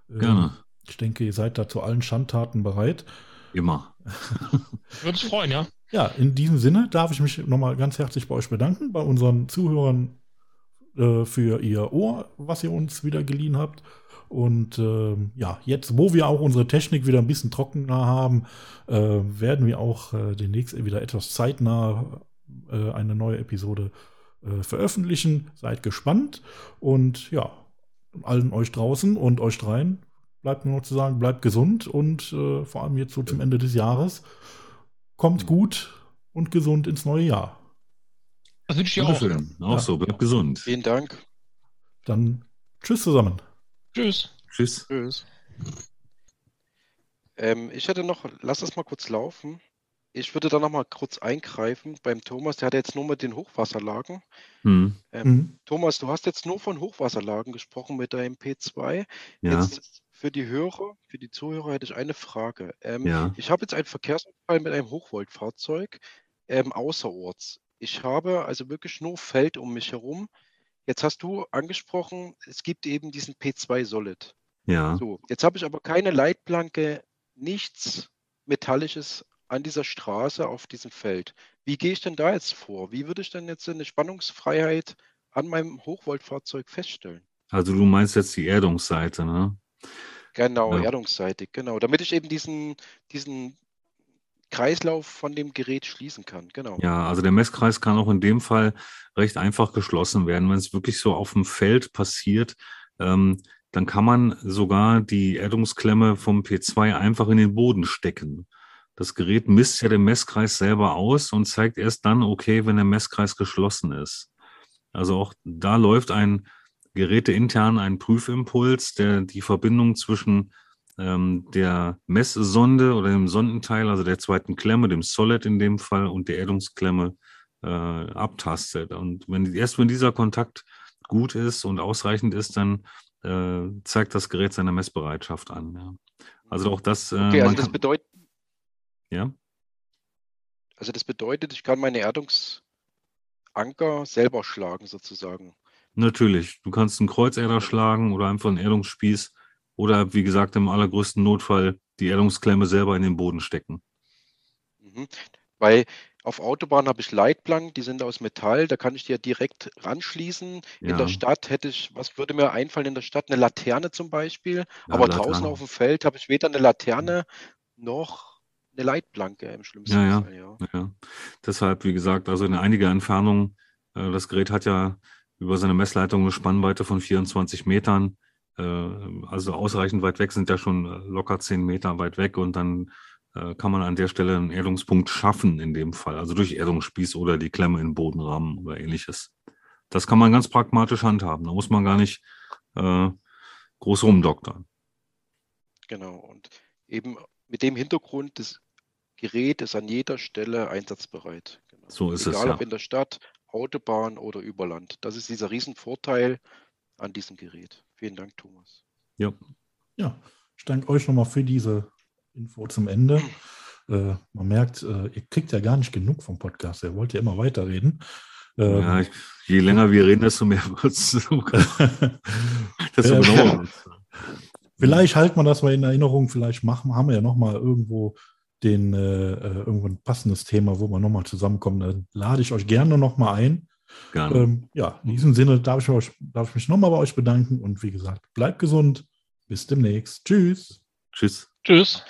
Ähm, Gerne. Ich denke, ihr seid da zu allen Schandtaten bereit. Immer. [laughs] Würde uns freuen, ja. Ja, in diesem Sinne darf ich mich nochmal ganz herzlich bei euch bedanken, bei unseren Zuhörern äh, für ihr Ohr, was ihr uns wieder geliehen habt. Und äh, ja, jetzt, wo wir auch unsere Technik wieder ein bisschen trockener haben, äh, werden wir auch äh, demnächst wieder etwas zeitnah äh, eine neue Episode äh, veröffentlichen. Seid gespannt und ja, allen euch draußen und euch dreien bleibt nur noch zu sagen, bleibt gesund und vor allem jetzt so zum Ende des Jahres kommt gut und gesund ins neue Jahr. Das wünsche ich auch. Auch ja. so, bleibt gesund. Vielen Dank. Dann tschüss zusammen. Tschüss. Tschüss. Tschüss. Ähm, ich hätte noch, lass das mal kurz laufen. Ich würde da noch mal kurz eingreifen beim Thomas. Der hat jetzt nur mit den Hochwasserlagen. Hm. Ähm, hm. Thomas, du hast jetzt nur von Hochwasserlagen gesprochen mit deinem P2. Ja. Jetzt für die Hörer, für die Zuhörer hätte ich eine Frage. Ähm, ja. Ich habe jetzt einen Verkehrsunfall mit einem Hochvoltfahrzeug ähm, außerorts. Ich habe also wirklich nur Feld um mich herum. Jetzt hast du angesprochen, es gibt eben diesen P2 Solid. Ja. So, jetzt habe ich aber keine Leitplanke, nichts Metallisches an dieser Straße auf diesem Feld. Wie gehe ich denn da jetzt vor? Wie würde ich denn jetzt eine Spannungsfreiheit an meinem Hochvoltfahrzeug feststellen? Also du meinst jetzt die Erdungsseite, ne? Genau, ja. erdungsseitig, genau. Damit ich eben diesen, diesen Kreislauf von dem Gerät schließen kann. Genau. Ja, also der Messkreis kann auch in dem Fall recht einfach geschlossen werden. Wenn es wirklich so auf dem Feld passiert, ähm, dann kann man sogar die Erdungsklemme vom P2 einfach in den Boden stecken. Das Gerät misst ja den Messkreis selber aus und zeigt erst dann, okay, wenn der Messkreis geschlossen ist. Also auch da läuft ein geräteintern ein Prüfimpuls, der die Verbindung zwischen ähm, der Messsonde oder dem Sondenteil, also der zweiten Klemme, dem Solid in dem Fall und der Erdungsklemme äh, abtastet. Und wenn erst wenn dieser Kontakt gut ist und ausreichend ist, dann äh, zeigt das Gerät seine Messbereitschaft an. Ja. Also auch das. Äh, okay, also das bedeutet. Ja. Also das bedeutet, ich kann meine Erdungsanker selber schlagen sozusagen. Natürlich. Du kannst einen Kreuzader schlagen oder einfach einen Erdungsspieß oder wie gesagt im allergrößten Notfall die Erdungsklemme selber in den Boden stecken. Mhm. Weil auf Autobahn habe ich Leitplanken, die sind aus Metall, da kann ich die ja direkt ranschließen. Ja. In der Stadt hätte ich, was würde mir einfallen in der Stadt? Eine Laterne zum Beispiel. Ja, Aber Laterne. draußen auf dem Feld habe ich weder eine Laterne noch eine Leitplanke im schlimmsten ja, Fall. Ja. ja. Deshalb, wie gesagt, also in einiger Entfernung, äh, das Gerät hat ja über seine Messleitung eine Spannweite von 24 Metern. Äh, also ausreichend weit weg sind ja schon äh, locker zehn Meter weit weg und dann äh, kann man an der Stelle einen Erdungspunkt schaffen in dem Fall, also durch Erdungsspieß oder die Klemme in den Boden rammen oder ähnliches. Das kann man ganz pragmatisch handhaben. Da muss man gar nicht äh, groß rumdoktern. Genau. Und eben mit dem Hintergrund, das Gerät ist an jeder Stelle einsatzbereit. Genau. So ist Egal, es. Egal ja. ob in der Stadt, Autobahn oder über Land. Das ist dieser Riesenvorteil an diesem Gerät. Vielen Dank, Thomas. Ja. Ja, ich danke euch nochmal für diese Info zum Ende. Äh, man merkt, äh, ihr kriegt ja gar nicht genug vom Podcast. Ihr wollt ja immer weiterreden. Ähm, ja, ich, je länger wir reden, desto mehr wird es. [laughs] [laughs] desto genauer. Vielleicht halten wir das mal in Erinnerung. Vielleicht machen, haben wir ja nochmal irgendwo den äh, äh, irgendwo ein passendes Thema, wo wir nochmal zusammenkommen. Dann lade ich euch gerne nochmal ein. Ähm, ja, in diesem Sinne darf ich, euch, darf ich mich nochmal bei euch bedanken und wie gesagt, bleibt gesund. Bis demnächst. Tschüss. Tschüss. Tschüss.